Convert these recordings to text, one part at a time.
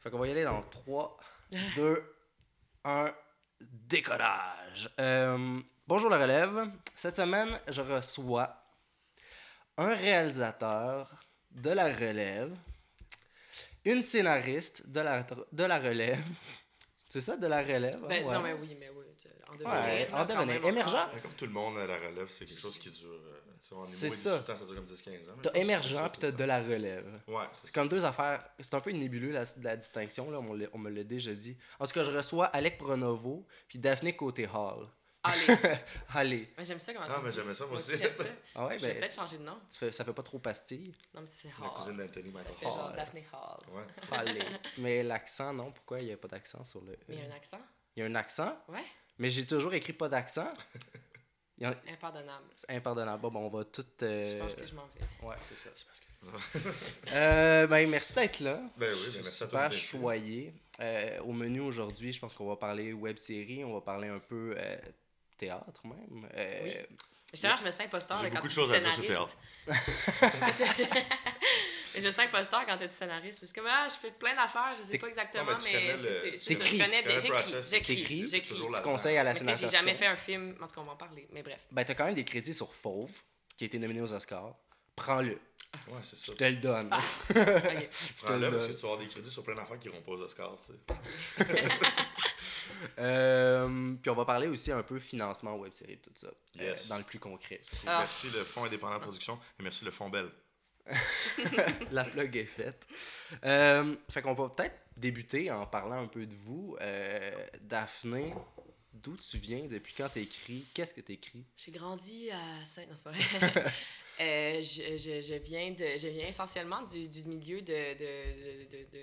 Fait qu'on va y aller dans 3, 2, 1, décollage. Euh, bonjour la relève. Cette semaine, je reçois un réalisateur de la relève, une scénariste de la, de la relève. C'est ça, de la relève? hein? Ben, Ouais. Non, mais oui, mais oui. En devenir. Ouais, en même Émergent. comme tout le monde, la relève, c'est quelque chose qui dure. euh, C'est ça. 18 ans, ça dure comme 10-15 ans. T'as émergent puis t'as de la relève. Ouais, c'est comme deux affaires. C'est un peu nébuleux la, la distinction, là, on, me l'a déjà dit. En tout cas, je reçois Alec Pronovo puis Daphné Côté-Hall. Allez. Allez. Mais j'aime ça comment Ah, tu mais dis. j'aimais ça, moi aussi. J'aime ça. Ah ouais, Je vais ben, peut-être changer de nom. tu fais- ça fait pas trop pastille. Non, mais ça fait La Hall. cousine d'Anthony Ça Michael. fait genre. Daphne Hall. Ouais. Allez. Mais l'accent, non? Pourquoi il n'y a pas d'accent sur le. Mais il y a un accent? Il y a un accent, Ouais. mais j'ai toujours écrit pas d'accent. A- Impardonnable. C'est impardonnable. Bon, on va tout. euh, Je pense que je m'en vais. Ouais, c'est ça. Euh, ben, merci d'être là. Ben oui, Je ben suis merci à toi. super nous inviter. choyé. Euh, au menu aujourd'hui, je pense qu'on va parler web série, on va parler un peu euh, théâtre même. Euh, Oui. Justement, je me sens imposteur quand beaucoup tu de choses à dire sur scénariste. Mais je me sens imposteur quand tu dis scénariste. C'est comme, ah, je fais plein d'affaires, je sais pas exactement, Non, mais tu mais j'écris, j'écris, j'écris. toujours tu conseilles à la sais, j'ai jamais fait un film, en tout cas, on va en parler, mais bref. Ben, t'as quand même des crédits sur Fauve, qui a été nominé aux Oscars. Prends-le. Ouais, c'est ça. Je te le donne. Ah. Ok. Prends-le parce que tu vas avoir des crédits sur plein d'affaires qui iront pas aux Oscars, tu sais. Euh, puis on va parler aussi un peu financement web série tout ça. euh, Yes. dans le plus concret. Ah. Merci le Fonds indépendant de production et merci le Fonds Bell. La plug est faite. Euh, fait qu'on va peut-être débuter en parlant un peu de vous. Euh, Daphné, d'où tu viens, depuis quand t'écris, qu'est-ce que t'écris? J'ai grandi à Saint... Non, c'est pas vrai. Euh, je, je, je viens de, je viens essentiellement du, du milieu de, de, de, de,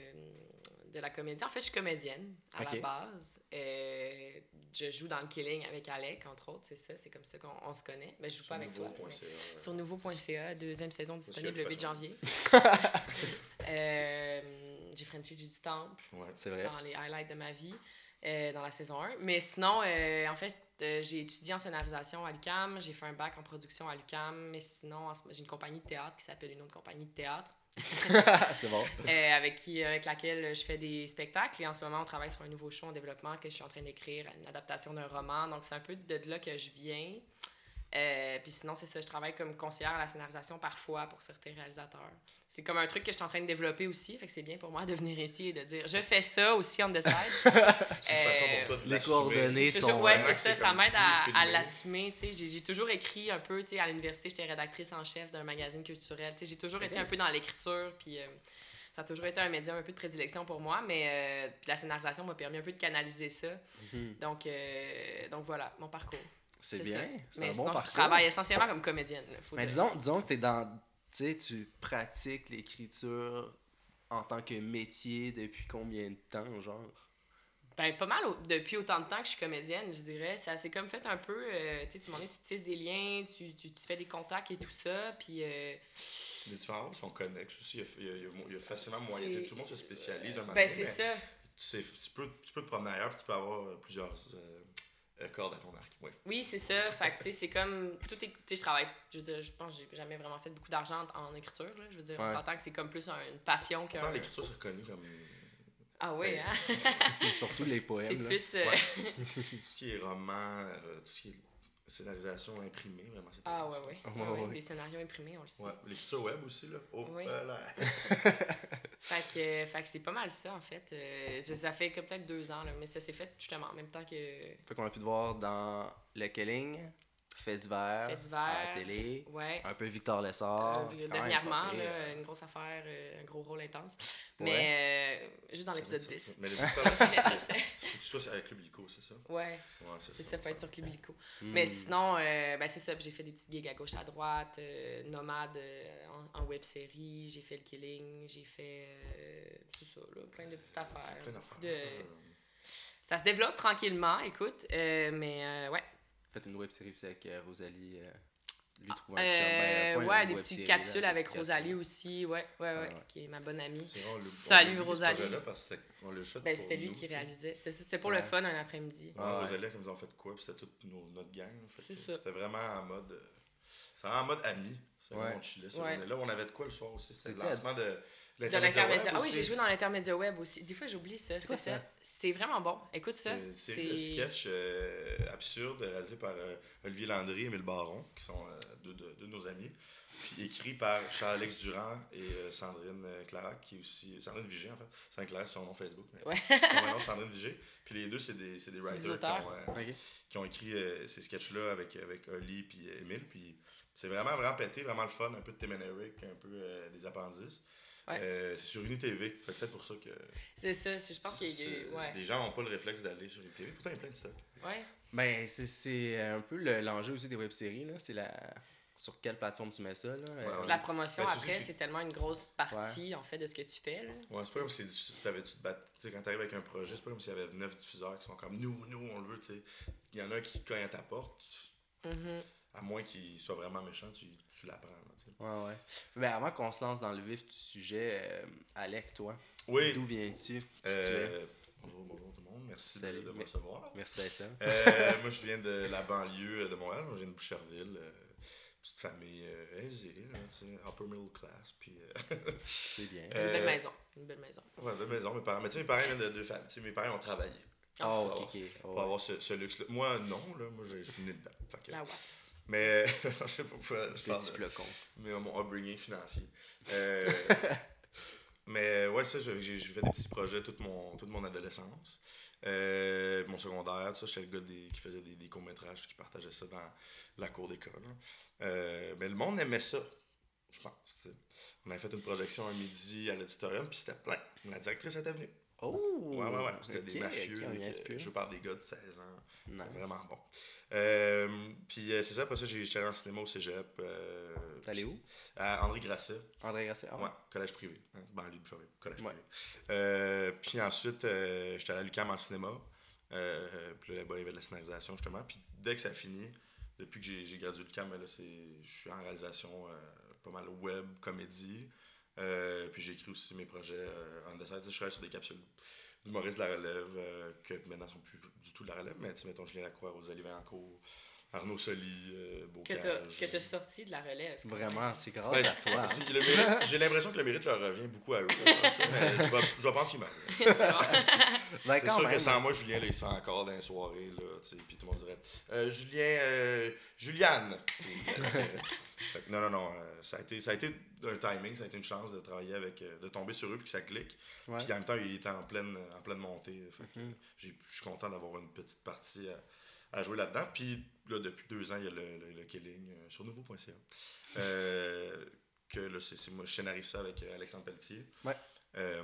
de- la comédie. En fait, je suis comédienne à la base. Euh, je joue dans le Killing avec Alec, entre autres. C'est ça, c'est comme ça qu'on on se connaît. Mais je joue pas avec toi. mais- Nouveau.ca. Sur nouveau.ca, deuxième saison disponible le a 8 pas janvier. Euh, j'ai Frenché du Temple Ouais. C'est vrai. dans les highlights de ma vie euh, dans la saison 1. Mais sinon, euh, en fait, euh, j'ai étudié en scénarisation à l'UCAM, j'ai fait un bac en production à l'UCAM, mais sinon, j'ai une compagnie de théâtre qui s'appelle une autre compagnie de théâtre, c'est bon. euh, avec, qui, avec laquelle je fais des spectacles. Et en ce moment, on travaille sur un nouveau show en développement que je suis en train d'écrire, une adaptation d'un roman. Donc, c'est un peu de là que je viens. Euh, puis sinon, c'est ça, je travaille comme conseillère à la scénarisation parfois pour certains réalisateurs. C'est comme un truc que je suis en train de développer aussi, fait que c'est bien pour moi de venir ici et de dire je fais ça aussi on the side. Euh, les coordonnées sont- toujours- ouais, c'est ça, ça m'aide à, à l'assumer. tu sais. J'ai j'ai toujours écrit un peu, tu sais, à l'université, j'étais rédactrice en chef d'un magazine culturel. tu sais, J'ai toujours été un peu dans l'écriture, puis euh, ça a toujours été un médium un peu de prédilection pour moi, mais euh, puis la scénarisation m'a permis un peu de canaliser ça. Mhm. Donc, euh, donc voilà, mon parcours. C'est bien. C'est un je travaille essentiellement comme comédienne. faut Mais disons, disons que t'es dans. Tu sais, tu pratiques l'écriture en tant que métier depuis combien de temps, genre? Ben, pas mal au- depuis autant de temps que je suis comédienne, je dirais. Ça s'est comme fait un peu. euh, tu sais, tu tisses des liens, tu, tu, tu fais des contacts et tout ça. Puis. euh, Les différents rôles sont connexes aussi. Il y a, il y a- il y facilement moyen. Tout le monde se spécialise un moment ben, c'est ça. tu, sais, tu, peux, tu peux te promener ailleurs puis tu peux avoir plusieurs euh, euh, cordes à ton arc. Ouais. Oui, c'est ça. Fait que, tu sais, c'est comme. Tout est. Tu sais, je travaille. Je veux dire, je pense que j'ai jamais vraiment fait beaucoup d'argent en, écriture, là. Je veux dire, on Ouais. s'entend que c'est comme plus un- une passion qu'un. L'écriture, c'est reconnu comme Ah oui, Ben, hein? Surtout les C'est poèmes. là. plus. euh, Ouais. tout ce qui est roman, euh, tout ce qui est scénarisation imprimée, vraiment. c'est Ah ouais, ouais. Ouais, Ouais, ouais, ouais. Des scénarios imprimés, on le sait. Ouais, l'écriture web aussi, là. Oh, Oui. euh, là. Fait que, fait que c'est pas mal ça, en fait. Euh, ça- ça fait que peut-être deux ans, là, mais ça s'est fait justement en même temps que Fait qu'on a pu te voir dans Le Killing, Fait d'hiver, Fait d'hiver. à la télé, Ouais. un peu Victor Lessard. Euh, dernièrement, là, une grosse affaire, euh, un gros rôle intense. Ouais. Mais euh, juste dans l'épisode 10. Mais les écoles, c'est faut que tu sois avec Club Illico, c'est ça? ouais, Ouais, c'est ça, faut être sur Club Illico. Hmm. Mais sinon, euh, ben c'est ça, j'ai fait des petites gigs à gauche, à droite, euh, nomade euh, en, en web série, j'ai fait le killing, j'ai fait. euh, c'est ça, là, plein de petites affaires. Plein d'affaires. de- Ça se développe tranquillement, écoute, euh, mais euh, ouais. Fait une web série avec euh, Rosalie. euh, lui trouver un Euh, une ouais, des petites série, capsules avec Rosalie aussi, ouais, ouais, ouais, qui est ma bonne amie. Salut, Rosalie. c'était- Ben, c'était lui nous, qui réalisait. C'était ça, c'était pour Ouais. le fun un après-midi. Rosalie, comme ils ont fait quoi, puis c'était toute nos- notre gang. C'était vraiment en mode. C'était vraiment en mode ami. C'est Ouais. vraiment on chillait cette Ouais. journée-là. On avait de quoi le soir aussi? C'était le lancement de De l'intermédiaire web. Ah oui, j'ai joué dans l'intermédiaire web aussi. Des fois, j'oublie ça. C'est ça? C'était vraiment bon. Écoute ça. C'est le sketch euh, absurde réalisé par euh, Olivier Landry et Émile Baron, qui sont euh, deux, deux- deux de nos amis. Puis écrit par Charles-Alex Durand et euh, Sandrine Clarac, qui est aussi. Sandrine Vigé, en fait. Sandrine Clarac, c'est son nom Facebook. Mais Ouais. son vrai nom, Sandrine Vigé. Puis les deux, c'est des, c'est des C'est des writers qui auteurs. ont, euh, qui ont écrit euh, ces sketchs-là avec, avec Oli puis euh, Émile. Puis c'est vraiment, vraiment pété, vraiment le fun. Un peu de Tim and Eric, un peu euh, des appendices. Ouais. Euh, c'est sur UniTV. Fait que c'est pour ça que C'est ça. Je pense qu'il y a c'est- eu. Ouais. les gens n'ont pas le réflexe d'aller sur UniTV. Pourtant, il y a plein de stuff. Ouais. Ben, c'est- c'est un peu le- l'enjeu aussi des web-séries, là. C'est la... sur quelle plateforme tu mets ça, là. Euh, ouais. La promotion, Ben, c'est après, aussi- c'est tellement une grosse partie, en fait, de ce que tu fais. Là. Ouais, c'est pas comme si c'est difficile. T'avais, tu te bats- tu sais, quand t'arrives avec un projet, c'est pas comme s'il y avait neuf diffuseurs qui sont comme nous, nous, on le veut, tu sais. Il y en a un qui cogne à ta porte. À moins qu'il soit vraiment méchant, tu, tu l'apprends. Ouais, ouais. Ben, avant qu'on se lance dans le vif du sujet, euh, Alec, toi, Oui. d'où viens-tu? Euh, bonjour, bonjour tout le monde. Merci de, Salut. de me Mais- recevoir. Merci d'être là. Euh, moi, je viens de la banlieue de Montréal. Je viens de Boucherville. euh, petite famille euh, aisée, là, upper middle class. Puis, euh, C'est bien. Une belle maison. Une belle maison. ouais, de maison, mes parents. Mais tu sais, mes parents viennent de deux familles. Mes parents ont travaillé Ah, pour ok, ok. Oh, pour ouais. avoir ce, ce luxe-là. Moi, non, là. Moi, je suis né dedans. Fait que- La Watt. Mais, je sais pas pourquoi je parle de flocon. mais, euh, mon upbringing financier. Euh, mais ouais, ça, j'ai fait des petits projets toute mon, toute mon adolescence. Euh, mon secondaire, tout ça, j'étais le gars des- qui faisait des, des courts-métrages, qui partageait ça dans la cour d'école. Euh, mais le monde aimait ça, je pense. On avait fait une projection un midi à l'auditorium, puis c'était plein. La directrice était venue. Oh! Ouais, ouais, ouais. C'était des mafieux, ok, on y avec, inspire. euh, joués par des gars de 16 ans. Nice. Vraiment bon. Euh, puis euh, c'est ça, après ça, j'ai- j'étais allé en cinéma au cégep. Euh, T'es allé où? À André Grasset. André Grasset? Ah, Ouais, collège privé. Hein, banlieue de collège Ouais. privé. Puis ensuite, j'étais allé à l'UQAM en cinéma. Puis là, là-bas, il y avait de la scénarisation, justement. Puis dès que ça finit, depuis que j'ai gradué de l'UQAM, ben là, je suis en réalisation pas mal web, comédie. Euh, puis j'écris aussi mes projets euh, en dessin. Je travaille sur des capsules d'humoristes de la relève, euh, que maintenant sont plus du tout de la relève. Mais mettons Julien Lacroix, Rosalie Vaillancourt, Arnaud Soli, euh, Que Bocage. t'as que t'as sorti de la relève. Vraiment, c'est grâce Ben, à toi. hein. J'ai l'impression que le mérite leur revient beaucoup à eux. mais je vais, je vais penser mal. c'est. Ben, sûr même. que sans moi, Julien, là, il sera encore dans les soirées, là, tu sais, puis tout le monde dirait euh, Julien, euh, Juliane. Fait que non, non, non, euh, ça, a été, ça a été un timing, ça a été une chance de travailler avec, euh, de tomber sur eux puis que ça clique. Puis en même temps, il était en pleine, en pleine montée. Fait que Mhm. j'ai- je suis content d'avoir une petite partie à, à jouer là-dedans. Puis là, depuis deux ans, il y a le, le, le Killing euh, sur nouveau.ca. Euh, que là, c'est moi, je scénarise ça avec euh, Alexandre Pelletier. Ouais. Euh,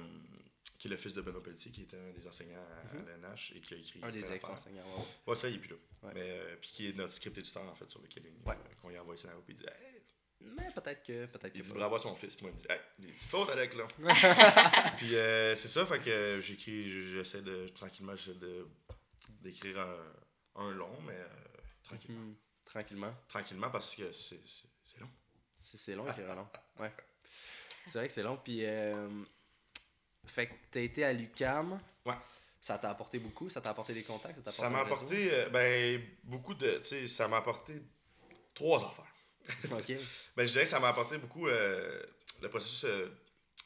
qui est le fils de Benoît Pelletier, qui était un des enseignants à, à l'NH et qui a écrit. Un des ex-enseignants. ouais. Ouais, ça, il est plus là. Ouais. Mais, euh, puis qui est notre script éditeur, en fait, sur le Killing. Ouais. Euh, qu'on lui envoie le scénario, puis il dit Hey, Mais peut-être que. Peut-être il bravo à son fils. Puis moi, il dit Hey, des petites fautes, Alec, là. puis euh, c'est ça, fait que j'écris, j'essaie de, tranquillement, j'essaie de, d'écrire un, un long, mais tranquillement. Tranquillement. Tranquillement, parce que c'est, long. C'est c'est long, écrire long. Ouais. C'est vrai que c'est long. Puis, euh, fait que t'as été à l'UCAM. Ouais. Ça t'a apporté beaucoup? Ça t'a apporté des contacts? Ça m'a apporté, euh, ben, beaucoup de, tu sais, ça m'a apporté trois affaires. ok. Ben, je dirais que ça m'a apporté beaucoup euh, le processus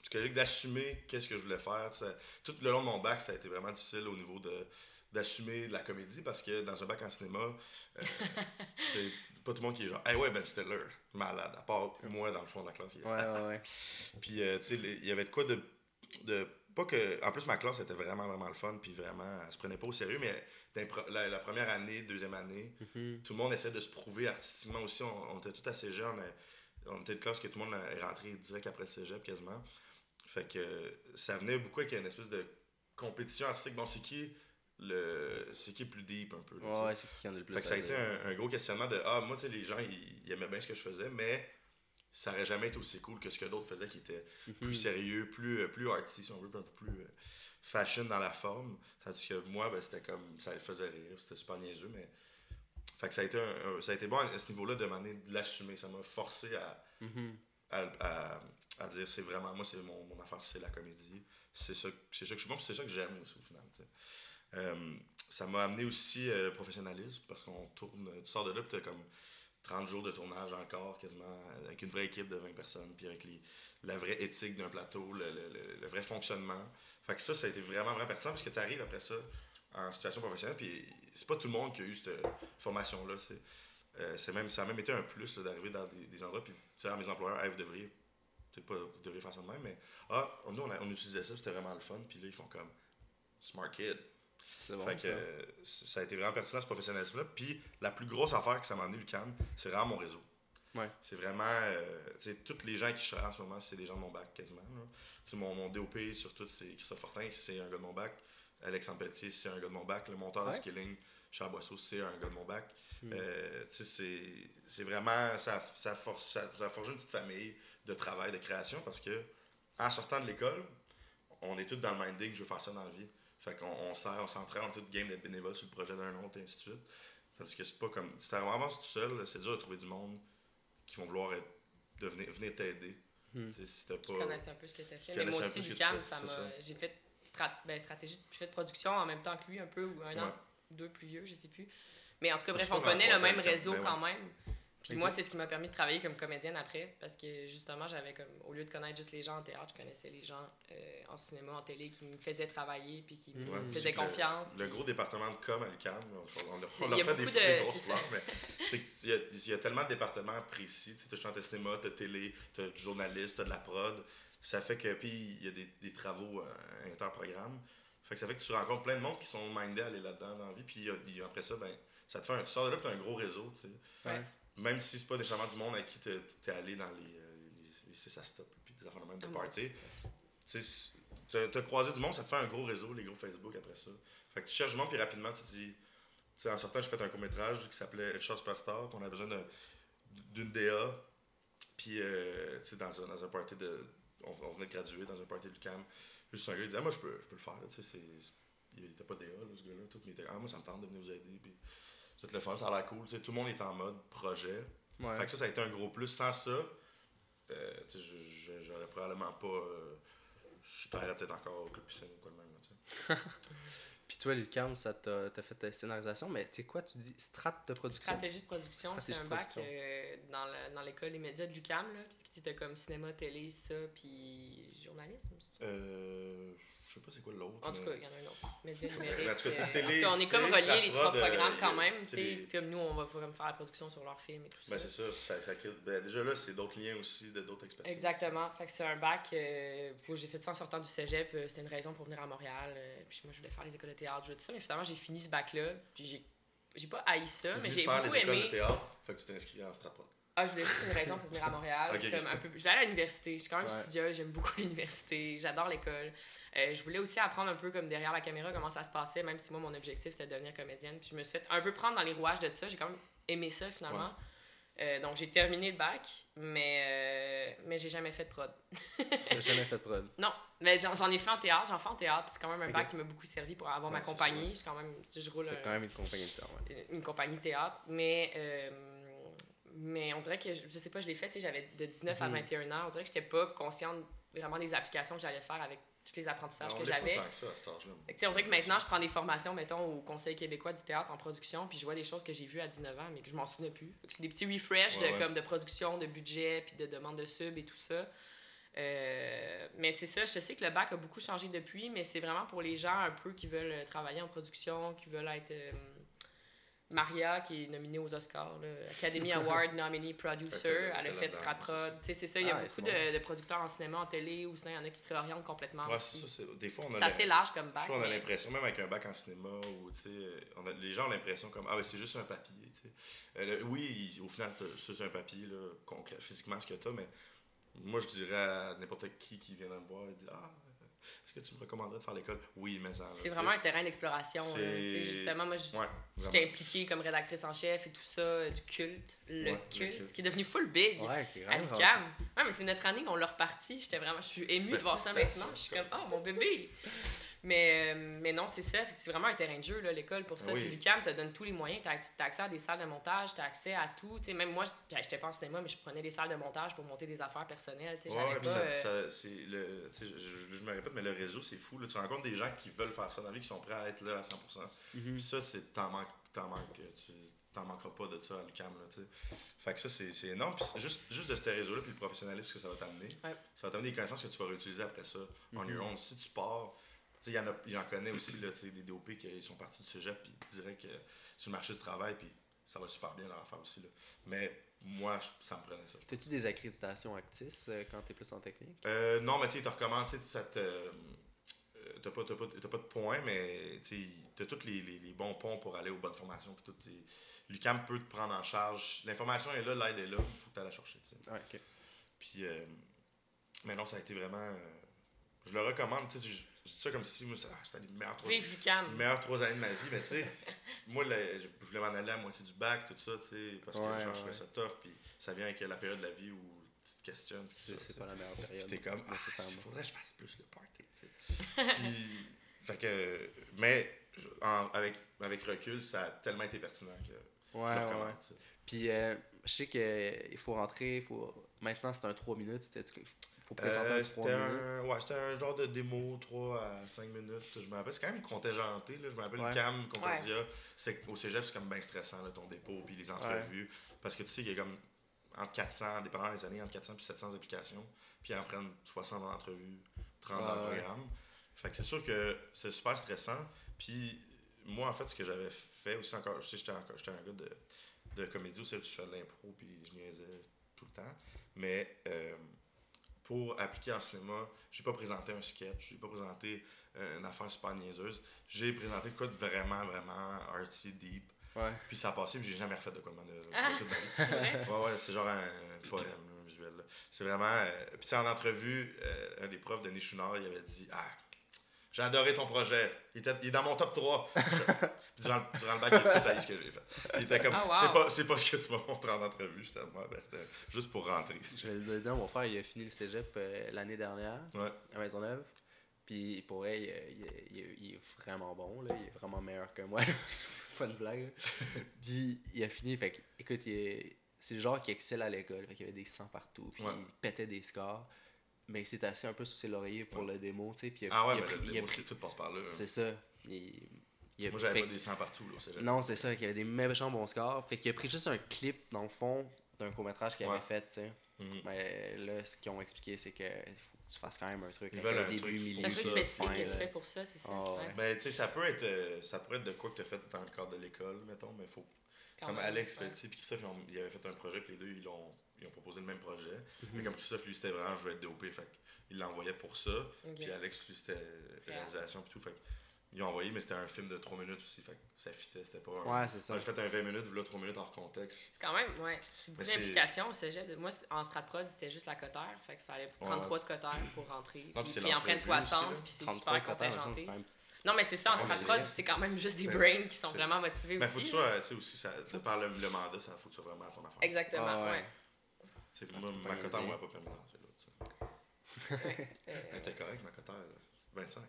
psychologique d'assumer qu'est-ce que je voulais faire. Tout le long de mon bac, ça a été vraiment difficile au niveau de d'assumer de la comédie parce que dans un bac en cinéma, euh, c'est pas tout le monde qui est genre, hey ouais, Ben Stiller, malade, à part moi dans le fond de la classe. est- Ouais, ouais, ouais. Puis, euh, tu sais, il y avait de quoi de, de. Pas que. En plus, ma classe était vraiment, vraiment le fun, puis vraiment, elle se prenait pas au sérieux, mais la, la première année, deuxième année, Mhm. tout le monde essaie de se prouver artistiquement aussi. On, on était tous assez jeunes. euh, On était une classe que tout le monde est rentré direct après le cégep quasiment. Fait que euh, ça venait beaucoup avec une espèce de compétition artistique. Bon, c'est qui le c'est qui le plus deep un peu. là. Ouais, ouais, c'est qui en a le plus Fait que ça a été un, un gros questionnement de Ah, moi, tu sais, les gens, ils, ils aimaient bien ce que je faisais, mais ça aurait jamais été aussi cool que ce que d'autres faisaient qui était plus Mhm. sérieux, plus, euh, plus artsy, si on veut, un peu plus euh, fashion dans la forme. Tandis que moi, ben, c'était comme ça le faisait rire, c'était super niaiseux, mais. Fait que ça a été, un- un- ça a été bon à ce niveau-là de de l'assumer. Ça m'a forcé à, Mhm. à, à- à dire c'est vraiment moi c'est mon, mon affaire c'est la comédie c'est ça c'est ça que je suis bon puis c'est ça que j'aime aussi au final ça m'a amené aussi euh, le professionnalisme parce qu'on tourne tu sors de là puis comme 30 jours de tournage encore, quasiment, avec une vraie équipe de 20 personnes, puis avec les, la vraie éthique d'un plateau, le, le, vrai fonctionnement. Fait que ça, ça a été vraiment, vraiment pertinent parce que tu arrives après ça en situation professionnelle, puis c'est pas tout le monde qui a eu cette formation-là. Euh, c'est même, ça a même été un plus d'arriver dans des, endroits, puis dire à mes employeurs, hey, vous devriez, pas, vous faire ça de même, mais ah, nous, on, on utilisait ça, c'était vraiment le fun, puis là, ils font comme smart kid. Bon, fait que ça. ça. a été vraiment pertinent ce professionnalisme-là. Puis la plus grosse affaire que ça m'a amené, Lucam, c'est vraiment mon réseau. C'est vraiment. Euh, tu sais, tous les gens qui je travaille en ce moment, c'est des gens de mon bac quasiment. Mon, mon DOP, surtout, c'est Christophe Fortin, c'est un gars de mon bac. Alex Pelletier, c'est un gars de mon bac. Le monteur de skilling, Charles Boisseau, c'est un gars de mon bac. Hmm. Euh, c'est vraiment. Ça, ça, force, ça, ça forge une petite famille de travail, de création parce que en sortant de l'école, on est tous dans le minding, je veux faire ça dans la vie. Fait qu'on on sert, on s'entraîne, on est tout game d'être bénévole sur le projet d'un autre, et ainsi de suite. Tandis que c'est pas comme. Si t'es vraiment tout seul, c'est dur de trouver du monde qui vont vouloir être, de venir, venir t'aider. Hmm. Si t'as pas. connaissais un peu ce que t'as fait. Mais moi aussi, Lucam, ça m'a. J'ai fait strat... ben, stratégie, fait production en même temps que lui, un peu, ou un an, deux plus vieux, je sais plus. Mais en tout cas, bref, on connaît le même réseau ben quand même. Puis moi, c'est ce qui m'a permis de travailler comme comédienne après, parce que justement, j'avais comme, au lieu de connaître juste les gens en théâtre, je connaissais les gens euh, en cinéma, en télé, qui me faisaient travailler, puis qui me faisaient confiance. Le, gros département de com à l'UQAM, on, leur, fait des, de, grosses fleurs, mais c'est qu'il y, a, il y a tellement de départements précis. Tu sais, as cinéma, tu as télé, tu as du journaliste, tu as de la prod. Ça fait que, puis il y a des, des travaux euh, interprogrammes. Fait que ça fait que tu rencontres plein de monde qui sont mindés à aller là-dedans dans la vie. Puis après ça, ben, ça te fait un. Tu sors de là, tu as un gros réseau, tu sais. Ouais. Même si c'est pas nécessairement du monde avec qui tu es allé dans les, euh, les, les, stop puis des affaires de même de ah, party. Tu as croisé du monde, ça te fait un gros réseau, les gros Facebook après ça. Fait que tu cherches du monde, puis rapidement, tu te dis. sais, en sortant, j'ai fait un court-métrage qui s'appelait Richard Superstar, puis on avait besoin d'une DA. Puis, euh, tu sais, dans un, dans un party de. On, venait de graduer dans un party du CAM. Juste un gars, il disait, ah, moi, je peux, je peux le faire, tu sais, il était pas DA, là, ce gars-là, tout, mais il était, ah, moi, ça me tente de venir vous aider. Puis, c'est le fun, ça a l'air cool. tout le monde est en mode projet. Fait que ça, ça a été un gros plus. Sans ça, euh, j'aurais probablement pas. Euh, je travaillerais peut-être encore au club piscine ou quoi de même. Puis toi, Lucam, ça t'a fait ta scénarisation, mais tu sais quoi, tu dis strat de production Stratégie de production, c'est un bac euh, dans l'école les médias de Lucam, là, puisque tu comme cinéma, télé, ça, puis journalisme. Euh. Je sais pas c'est quoi l'autre. En tout cas, il y en a un autre. Média numérique. en tout cas, télé, on est comme reliés les trois programmes quand même. Comme nous, on va faire la production sur leurs films et tout ça. Ben, c'est ça. ça, ça ben, déjà là, c'est d'autres liens aussi, d'autres expertises. Exactement. Fait que c'est un bac. Euh, j'ai fait ça en sortant du cégep. Euh, c'était une raison pour venir à Montréal. Euh, puis moi, je voulais faire les écoles de théâtre, tout ça. Mais finalement, j'ai fini ce bac-là. Puis j'ai, j'ai pas haï ça, mais j'ai beaucoup les aimé. Écoles de théâtre, fait que tu t'es inscrit en Stratpod. Ah, je voulais juste une raison pour venir à Montréal. comme un peu... Je vais aller à l'université. Je suis quand même studieuse, j'aime beaucoup l'université, j'adore l'école. Euh, je voulais aussi apprendre un peu comme derrière la caméra comment ça se passait, même si moi, mon objectif, c'était de devenir comédienne. Puis je me suis fait un peu prendre dans les rouages de ça. J'ai quand même aimé ça, finalement. Euh, donc, j'ai terminé le bac, mais, euh, mais j'ai jamais fait de prod. j'ai jamais fait de prod? Non, mais j'en ai fait en théâtre, j'en fais en théâtre, puis c'est quand même un bac qui m'a beaucoup servi pour avoir ma compagnie. Je quand même, je roule quand même une compagnie de théâtre. Une, compagnie de théâtre, mais mais on dirait que, je, sais pas, je l'ai fait, j'avais de 19 à 21 mhm. ans. On dirait que j'étais pas consciente vraiment des applications que j'allais faire avec tous les apprentissages que j'avais. On dirait que maintenant, je prends des formations, mettons, au Conseil québécois du théâtre en production, puis je vois des choses que j'ai vues à 19 ans, mais que je m'en souvenais plus. C'est des petits refresh de, Comme de production, de budget, puis de demande de sub et tout ça. Euh, mais c'est ça, je sais que le bac a beaucoup changé depuis, mais c'est vraiment pour les gens un peu qui veulent travailler en production, qui veulent être. Euh, Maria, qui est nominée aux Oscars, là, Academy Award Nominee Producer, elle a fait Stratprod. C'est ça, il y a ah, beaucoup de, producteurs en cinéma, en télé, ou sinon il y en a qui se réorientent complètement. Ouais, c'est ça. Des fois, on a. C'est assez large comme bac. on a l'impression, même avec un bac en cinéma, où on a, les gens ont l'impression comme Ah, ben c'est juste un papier. Euh, oui, au final, c'est un papier, là, concret, physiquement, ce que tu as, mais moi, je dirais à n'importe qui qui vient me voir, il dit Ah, est-ce que tu me recommanderais de faire l'école? Oui, mais ça. C'est vraiment un terrain d'exploration. Justement, moi, j'étais impliquée comme rédactrice en chef et tout ça, du culte, le, culte, qui est devenu full big. Ouais, qui est Ouais, mais c'est notre année qu'on l'a reparti. J'étais vraiment, je suis émue de voir ça maintenant. Je suis comme, oh, mon bébé! Mais, euh, mais non, c'est ça. C'est vraiment un terrain de jeu, l'école, pour ça. Puis l'UQAM te donne tous les moyens. Tu as, accès à des salles de montage, tu as accès à tout. sais même moi, j'étais pas en cinéma, mais je prenais des salles de montage pour monter des affaires personnelles. Ouais, ouais, pas, euh, ça, le, je, je, me répète, mais le réseau, c'est fou. Là. Tu rencontres des gens qui veulent faire ça dans la vie, qui sont prêts à être là à 100%. Mm-hmm. Puis ça, c'est t'en manques. T'en manques, tu, t'en manqueras pas de ça à sais. fait que ça, c'est énorme. Puis c'est juste, juste de ce réseau-là, puis le professionnalisme que ça va t'amener, Ouais. ça va t'amener des connaissances que tu vas réutiliser après ça, on your own. Si tu pars, tu sais, il y en connaît aussi, là, tu sais, des DOP qui sont partis du cégep, puis direct que sur le marché du travail, puis ça va super bien leur affaire aussi. Là. Mais moi, ça me prenait ça. T'as-tu des accréditations Actis euh, quand t'es plus en technique? Euh, non, mais tu sais, ils te recommandent, tu sais, ça te. euh, T'as pas, t'as pas, t'as pas de points, mais t'as tous les, les, les bons ponts pour aller aux bonnes formations. Puis tout. L'UQAM peut te prendre en charge. L'information est là, l'aide est là, il faut que tu la chercher. tu sais. Ouais, ok. Puis, euh, mais non, ça a été vraiment. euh, je le recommande, tu sais, je, je dis ça comme si moi, c'était les meilleurs trois, meilleures trois années de ma vie, mais tu sais, moi, le- je, je voulais m'en aller à la moitié du bac, tout ça, tu sais, parce que Ouais, genre, je ouais. trouvais ça tough, puis ça vient avec la période de la vie où tu te questionnes. C'est pas la meilleure période. Puis t'es comme, ah, il faudrait que je fasse plus le party, tu sais. Puis, fait que, mais en- avec, avec recul, ça a tellement été pertinent que je Ouais, le ouais, recommande. Puis euh, je sais qu'il faut rentrer, faut... maintenant c'est un 3 minutes, il faut présenter Euh, un 3 c'était un, ouais, c'était un genre de démo 3 à 5 minutes. Je me rappelle, c'est quand même contingenté. Là. Je me rappelle Ouais. CAM, Concordia. C'est, au cégep, c'est comme bien stressant, là, ton dépôt, puis les entrevues. Parce que tu sais, il y a comme entre 400, dépendant des années, entre 400 et 700 applications. Puis ils en prennent 60 en entrevue, 30 dans le programme. Fait que c'est sûr que c'est super stressant. Puis moi, en fait, ce que j'avais fait aussi encore, je sais, j'étais, encore, j'étais un gars de, de comédie aussi, je fais de l'impro, puis je niaisais tout le temps. Mais euh, pour appliquer en cinéma, j'ai pas présenté un sketch, j'ai pas présenté euh, une affaire super niaiseuse. J'ai présenté de quoi de vraiment, vraiment artsy, deep. Ouais. Puis ça a passé, puis j'ai jamais refait de quoi de même de, de Ah, toute ma vie. C'est vrai? Ouais, ouais, c'est genre un poème un visuel. C'est vraiment. euh, Puis, en entrevue, euh, un des profs, Denis Chouinard, il avait dit Ah, j'ai adoré ton projet. Il, était, il est dans mon top 3. Puis durant, le- durant le bac, il a tout haï ce que j'ai fait. Il était comme Ah, wow. C'est pas, c'est pas ce que tu m'as montré en entrevue. J'étais ben, c'était juste pour rentrer ici. Je vais le mon frère il a fini le cégep euh, l'année dernière Ouais. à Maisonneuve. Puis pour elle, il, il- il- il est vraiment bon, là. il est vraiment meilleur que moi. c'est pas une blague. Puis il a fini, fait que, écoute, il est- c'est le genre qui excelle à l'école. Fait qu'il y avait des 100 partout, puis Ouais. il pétait des scores. Mais il s'est assis un peu sur ses lauriers pour Ouais. le démo, tu sais. Puis il a- Ah ouais, il a mais pris- le il démo, pris- c'est tout passe par là. C'est ça. Il, il a- Moi, j'avais fait pas des 100 partout. Là. Non, c'est ça, qu'il y avait des méchants bons scores. Fait qu'il a pris juste un clip, dans le fond, d'un court-métrage qu'il Ouais. avait fait, tu sais. Mhm. Mais là, ce qu'ils ont expliqué, c'est que faut que tu fasses quand même un truc. Ils veulent un début, truc. milieu, C'est un truc spécifique que tu fais pour ça, c'est ça? Ah, ouais. Ouais. Mais tu sais, ça peut être euh, ça pourrait être de quoi que tu as fait dans le cadre de l'école, mettons, mais faut. Quand comme même, Alex, ouais. tu sais, puis Christophe, ils, ont- ils avaient fait un projet, puis les deux, ils ont, ils ont proposé le même projet. Mhm. Mais comme Christophe, lui, c'était vraiment, je veux être DOP, fait il l'envoyait pour ça. Ok. Puis Alex, lui, c'était réalisation, puis tout. Fait ils ont envoyé, mais c'était un film de 3 minutes aussi, fait que ça fitait, c'était pas un. Ouais, c'est ça. Moi, j'ai fait un 20 minutes, voilà 3 minutes hors contexte. C'est quand même, ouais, c'est beaucoup d'implications au cégep. Moi, en stratprod, c'était juste la cotère. Fait qu'il fallait 33 de cotère pour rentrer. puis Puis, c'est puis ils en prennent l'entrevue aussi, 60, là. puis c'est 33 super contingenté. Non, mais c'est ça, en Ouais, stratprod, c'est- c'est quand même juste des c'est- brains qui sont c'est- vraiment motivés Mais aussi. faut que tu sois, tu sais, aussi, ça, de par le, le mandat, ça faut que tu sois vraiment à ton affaire. Exactement, Ah, ouais. Tu sais, Ah, moi, peux ma pas cotère m'a pas permis de rentrer là, tu sais. Elle était correcte, ma cotère, là. 25.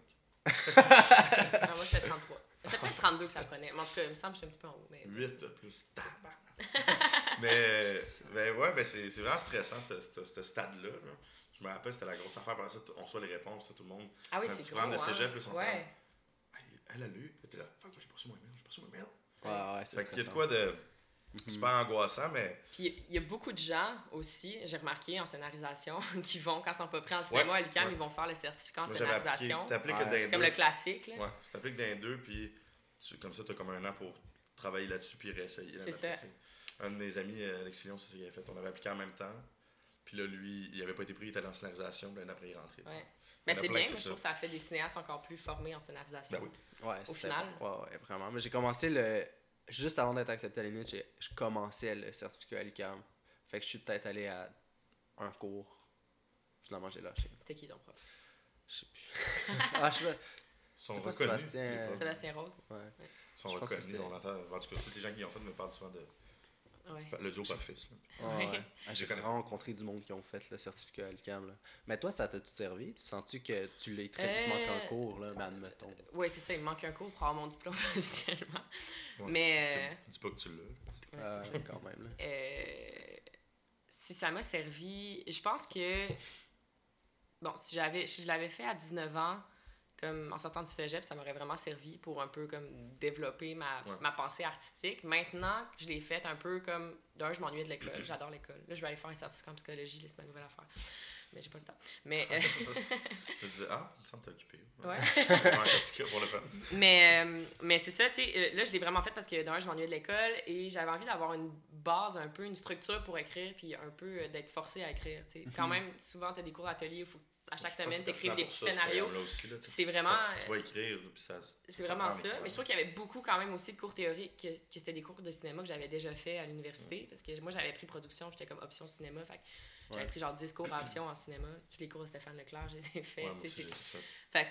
non, moi, c'était 33. C'est peut-être 32 que ça prenait. Mais en tout cas, il me semble que j'étais un petit peu en haut. Mais... 8 de plus, tabarnak. mais, mais ouais, ben c'est c'est vraiment stressant, ce- ce ce stade-là. là. Je me rappelle, c'était la grosse affaire. Par ça, on reçoit les réponses, tout le monde. Ah oui, c'est gros, de hein? cégep, ils sont Ouais. Elle a lu, puis t'es là, fuck, moi j'ai pas reçu mon email, j'ai pas reçu mon email. Ouais, ouais, c'est Fait qu'il y a de quoi de Mhm. super angoissant, mais Puis il y a beaucoup de gens aussi, j'ai remarqué en scénarisation, qui vont, quand ils sont pas pris en cinéma Ouais, à l'UQAM, ouais. ils vont faire le certificat en moi j'avais appliqué. scénarisation. T'appliques Ouais. dans C'est comme deux. le classique, là. Ouais, tu t'appliques les deux, puis tu- comme ça, t'as comme un an pour travailler là-dessus, puis réessayer. C'est ça. tu sais. Un de mes amis, euh, Alex Fillon, c'est ça qu'il avait fait. On avait appliqué en même temps. Puis là, lui, il avait pas été pris, il était allé en scénarisation, puis l'année après, il est rentré. tu sais. Ouais. Mais a c'est bien, moi, je trouve que ça fait des cinéastes encore plus formés en scénarisation. Ben oui. Ouais, Au final. Ouais, ouais, vraiment. Mais j'ai commencé le. Juste avant d'être accepté à l'UNIT, j'ai- je commençais le certificat à l'UQAM. Fait que je suis peut-être allé à un cours. Finalement, j'ai lâché. C'était qui ton prof? Je sais plus. ah, je sais pas. Ils sont C'est pas reconnus. Sébastien. Sébastien Rose? Ouais. Ils sont je pense que reconnus, on entend. En tout cas, tous les gens qui l'ont fait me parlent souvent de Ouais. le duo. Ah, j'ai connais. rencontré du monde qui ont fait le certificat à l'UQAM. Mais toi, ça t'a-tu servi? Tu sens-tu que tu l'as très vite? Manqué Euh, un cours, là, mais admettons. Oui, c'est ça, il me manque un cours pour avoir mon diplôme officiellement. Ouais. Mais. C'est- Dis pas que tu l'as. euh, ouais, Ah, ça. quand même. Là. Euh, si ça m'a servi, je pense que bon, si j'avais si je l'avais fait à 19 ans, comme en sortant du cégep, ça m'aurait vraiment servi pour un peu comme développer ma, Ouais. ma pensée artistique. Maintenant je l'ai faite un peu comme d'un, je m'ennuyais de l'école, j'adore l'école. Là, je vais aller faire un certificat en psychologie, c'est ma nouvelle affaire. Mais j'ai pas le temps. Mais, euh, Je me disais, ah, il me semble que t'es occupé. ouais. pour le fun. Mais, euh, mais c'est ça, tu sais, euh, là, je l'ai vraiment fait parce que d'un, je m'ennuyais de l'école et j'avais envie d'avoir une base, un peu, une structure pour écrire, puis un peu d'être forcé à écrire, tu sais. Quand Mhm. même, souvent, tu as des cours d'atelier où faut à chaque semaine, c'est t'écrives pertinent des petits ça, scénarios. tu. C'est vraiment, Ça, euh, Tu vas écrire, puis ça. C'est vraiment ça. Mais je trouve qu'il y avait beaucoup quand même aussi de cours théoriques, que, que c'était des cours de cinéma que j'avais déjà fait à l'université. Parce que moi, j'avais pris production, j'étais comme option cinéma. Fait j'avais pris genre 10 cours à option en cinéma. Tous les cours de Stéphane Leclerc, je les ai faits. Tu fait.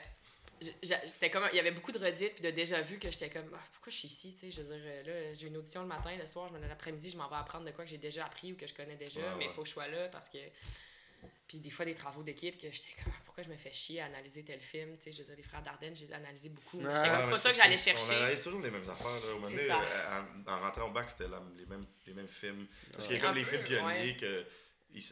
c'était comme il y avait beaucoup de redites puis de déjà vu que j'étais comme Ah, pourquoi je suis ici tu sais je veux dire euh, là j'ai une audition le matin le soir je me l'après-midi je m'en vais apprendre de quoi que j'ai déjà appris ou que je connais déjà Ouais, mais il ouais. faut que je sois là parce que puis des fois des travaux d'équipe que j'étais comme Ah, pourquoi je me fais chier à analyser tel film? Tu sais je veux dire les frères Dardenne je les ai analysés beaucoup j'étais comme Ah, c'est pas ça que j'allais On chercher analyse toujours les mêmes affaires. Là. Au moment donné, euh, en, en rentrant au bac, c'était les mêmes, les mêmes films. Parce qu'il y a comme les peu, films pionniers ouais. que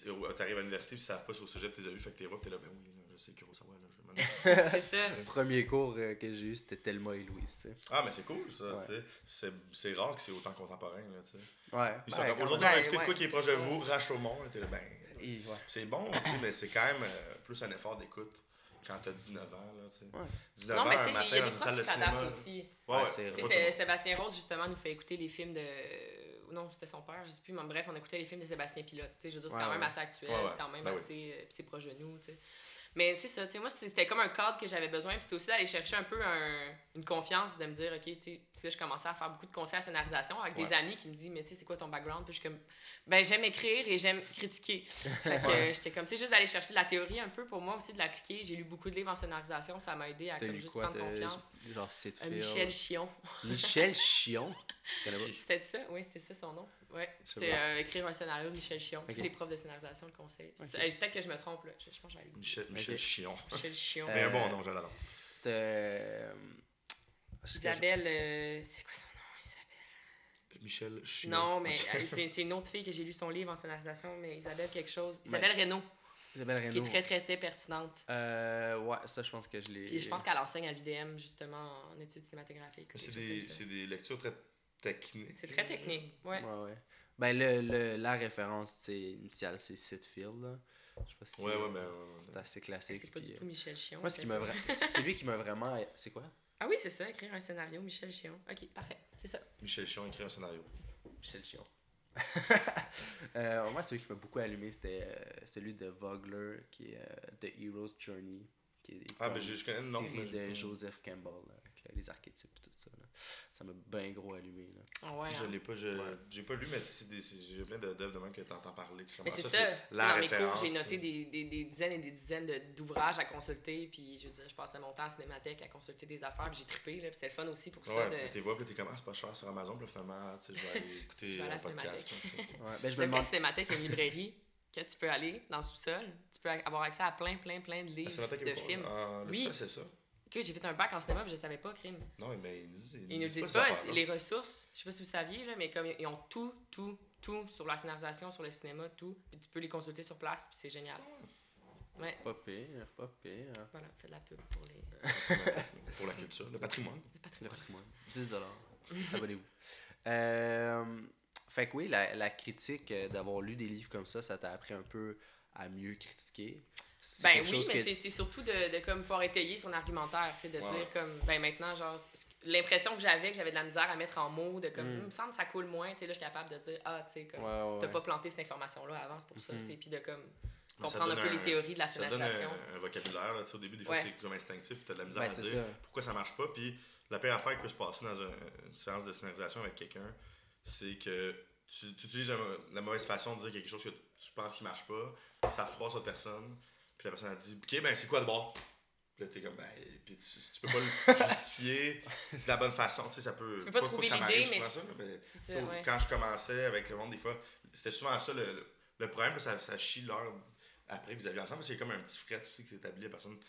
euh, t'arrives à l'université ils savent pas si au sujet t'es vu, fait que t'es là, t'es là, ben oui, là, je sais Kurosawa, là, je c'est ça Le premier cours euh, que j'ai eu, c'était Thelma et Louise, tu sais. Ah, mais c'est cool, ça, Ouais. tu sais. C'est- C'est rare que c'est autant contemporain, là, tu sais. Ouais. Ils sont comme, Aujourd'hui, on va même. écouter de Ouais, quoi qui est proche de vous, Rashomon, là, t'es là, ben... même. Et, ouais. C'est bon, tu sais, mais c'est quand même euh, plus un effort d'écoute quand t'as 19 ans, là, tu sais. Ouais. 19 non ans, mais tu un sais il y matin a dans des une profs qui s'adaptent aussi Ouais, Ouais, Sébastien Rose, justement, nous fait écouter les films de. Non, c'était son père, je sais plus. Mais bref, on écoutait les films de Sébastien Pilote. Tu sais, je veux dire, c'est Ouais, quand même assez actuel, Ouais, ouais. c'est quand même Ben oui. assez. euh, puis c'est proche de nous, tu sais. Mais c'est ça, tu sais, moi, c'était comme un cadre que j'avais besoin. Puis c'était aussi d'aller chercher un peu un- une confiance, de me dire, OK, tu sais, parce que là, je commençais à faire beaucoup de conseils à scénarisation avec des amis qui me disent, mais tu sais, c'est quoi ton background? Puis je suis comme, ben, j'aime écrire et j'aime critiquer. Fait que Ouais. j'étais comme, tu sais, juste d'aller chercher de la théorie un peu pour moi aussi, de l'appliquer. J'ai lu beaucoup de livres en scénarisation, ça m'a aidé à comme, juste quoi? prendre confiance. Genre Sid Euh. Michel Chion. Michel Chion? C'était ça? Oui, c'était ça son nom. Ouais. C'est euh, écrire un scénario Michel Chion. Ok. Tous les profs de scénarisation le conseillent. Euh, Peut-être que je me trompe, là. Je, je pense que je vais aller googler. Michel. Chion. Michel Chion. Mais bon Euh, nom, je l'adore. Euh, Isabelle. euh, c'est quoi son nom, Isabelle? Michel Chion. Non, mais c'est c'est une autre fille que j'ai lu son livre en scénarisation, mais Isabelle quelque chose. Isabelle Reynaud, je- Isabelle qui est Reynaud. très, très, très pertinente. Euh, ouais, ça, je pense que je l'ai. Puis je pense qu'elle enseigne à l'UDM, justement, en études cinématographiques. C'est des, des lectures très techniques. C'est très technique, ouais. Ouais, ouais. Ben, le, le, la référence c'est initiale, c'est Sitfield. Là. Je sais pas si Ouais, ouais, ben. c'est ouais, assez Mais classique. C'est pas puis, du euh, tout Michel Chion. Moi, ce qui c'est m'a vra- c'est lui qui m'a vraiment. C'est quoi? Ah oui, c'est ça, écrire un scénario, Michel Chion. Ok, parfait, c'est ça. Michel Chion écrit un scénario. Michel Chion. euh, moi, celui qui m'a beaucoup allumé, c'était euh, celui de Vogler, qui est euh, The Hero's Journey. Qui est Ah, ben je, connais le nom. de Joseph Campbell, là, les archétypes et tout ça. là. Ça m'a bien gros allumé. Là. Ah ouais, Je hein? l'ai pas, je- Ouais. j'ai pas lu, mais tu sais, c'est des- c'est- j'ai plein de- d'œuvres de même que t'entends parler. Tu Mais c'est ça. Tu la dans mes cours, référence. j'ai noté des, des, des dizaines et des dizaines de- d'ouvrages à consulter. Puis, je veux dire, je passais mon temps à Cinémathèque à consulter des affaires. Puis, j'ai trippé. Là, puis, c'était le fun aussi pour ça. Ouais, de... t'es vois, puis t'es comme, ah, c'est pas cher sur Amazon, puis là, finalement, tu sais, je vais aller écouter un podcast. Tu. Ouais, ben, je Tu me. Cinémathèque, une librairie que tu peux aller dans le sous-sol. Tu peux avoir accès à plein, plein, plein de livres, de films. Ah, le Oui. c'est ça? Que j'ai fait un bac en cinéma, puis je savais pas, crime. Non, mais ils nous disent, Ils nous disent pas les ressources. Je sais pas si vous saviez, là, mais comme ils ont tout, tout, tout sur la scénarisation, sur le cinéma, tout. Puis tu peux les consulter sur place, puis c'est génial. Ouais. Pas pire, pas pire. Voilà, fait de la pub pour les, Pour la culture, le patrimoine. le Le patrimoine. patrimoine. 10 Abonnez-vous. Euh, fait que oui, la, la critique euh, d'avoir lu des livres comme ça, ça t'a appris un peu à mieux critiquer. Ben oui, chose mais que- c'est c'est surtout de, de comme pouvoir étayer son argumentaire, tu sais, de dire comme, ben maintenant, genre, l'impression que j'avais, que j'avais de la misère à mettre en mots, de comme, Mm. il me semble que ça coule moins, tu sais, là, je suis capable de dire, ah, tu sais, comme, Ouais, ouais, t'as ouais. pas planté cette information-là avant, c'est pour ça, tu sais, puis de comme, comprendre un peu les théories de la Ça donne scénarisation. un, un vocabulaire. Là, au début, des fois, Ouais. c'est comme instinctif. Tu as de la misère Ben, à dire ça. pourquoi ça marche pas. Puis la pire affaire qui peut se passer dans un- une séance de scénarisation avec quelqu'un, c'est que tu, tu utilises un- la mauvaise façon de dire quelque chose que tu penses qui marche pas. ça froisse l'autre personne. Puis la personne a dit Ok, ben c'est quoi de bon Puis là, t'es comme, ben, puis tu, si tu peux pas le justifier de la bonne façon, tu sais, ça peut. Tu peux pas que trouver ça l'idée, mais- souvent ça, mais ouais. Quand je commençais avec le monde, des fois, c'était souvent ça le, le problème, ça, ça chie l'heure après que vous aviez ensemble, parce qu'il y a comme un petit fret aussi qui s'établit, la personne. Tu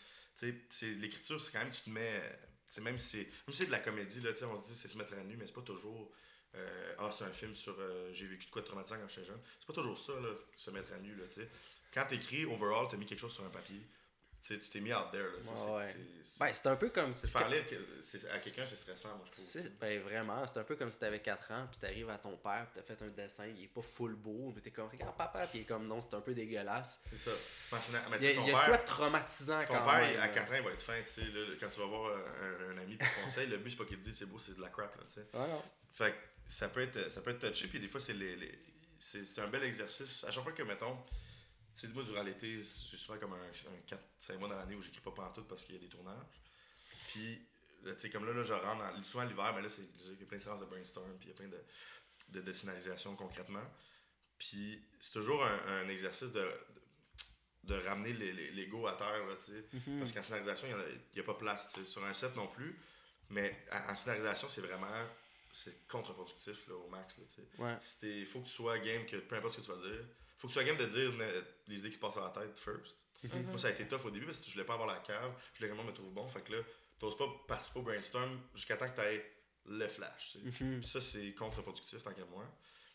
sais, c'est- l'écriture, c'est quand même, tu te mets. c'est même si c'est même si c'est de la comédie, là, tu sais, on se dit c'est se mettre à nu, mais c'est pas toujours. euh, ah, c'est un film sur. euh, J'ai vécu de quoi de traumatisant quand j'étais jeune. C'est pas toujours ça, là, se mettre à nu, là, tu sais. Quand t'écris, overall, t'as mis quelque chose sur un papier. tu t'es mis out there. Ouais, c'est- ouais. c'est- c'est- Ben, c'est un peu comme si. faire lire que- à quelqu'un, c'est stressant, moi, je trouve. C'est- Ben vraiment, c'est un peu comme si t'avais 4 ans, puis t'arrives à ton père, puis t'as fait un dessin, il est pas full beau, mais t'es comme, regarde papa, puis il est comme, non, c'est un peu dégueulasse. C'est ça. Mais Il y a, sais, ton il y a père, quoi de traumatisant ton quand père, même. à là. 4 ans, il va être fin, tu sais. Quand tu vas voir un, un ami pour conseil, le but, c'est pas qu'il te dise c'est beau, c'est de la crap, là, tu sais. Ouais, non. Fait que ça peut être, ça peut être touché, puis des fois, c'est les, les- c'est, c'est un bel exercice. À chaque fois que, mettons, sais, moi, durant l'été, j'ai souvent comme un, un 4-5 mois dans l'année où j'écris pas pantoute parce qu'il y a des tournages. Puis, là, tu sais, comme là, là, je rentre dans, souvent l'hiver, mais là, c'est, il y a plein de séances de brainstorm, puis il y a plein de, de, de scénarisation concrètement. Puis, c'est toujours un, un exercice de, de, de ramener l'ego à terre, là, tu sais. Mhm. Parce qu'en scénarisation, il n'y a, pas place. Sur un set non plus. Mais en, en scénarisation, c'est vraiment c'est contre-productif au max. Là, tu sais. Ouais. Il faut que tu sois game, que peu importe ce que tu vas dire. Faut que tu sois game de dire les idées qui passent à la tête first. Mhm. Moi, ça a été tough au début parce que je voulais pas avoir la cave. Je voulais monde me trouve bon. Fait que là, t'oses pas participer au brainstorm jusqu'à temps que tu aies le flash. tu sais. Mhm. Puis ça, c'est contre-productif tant qu'à moi.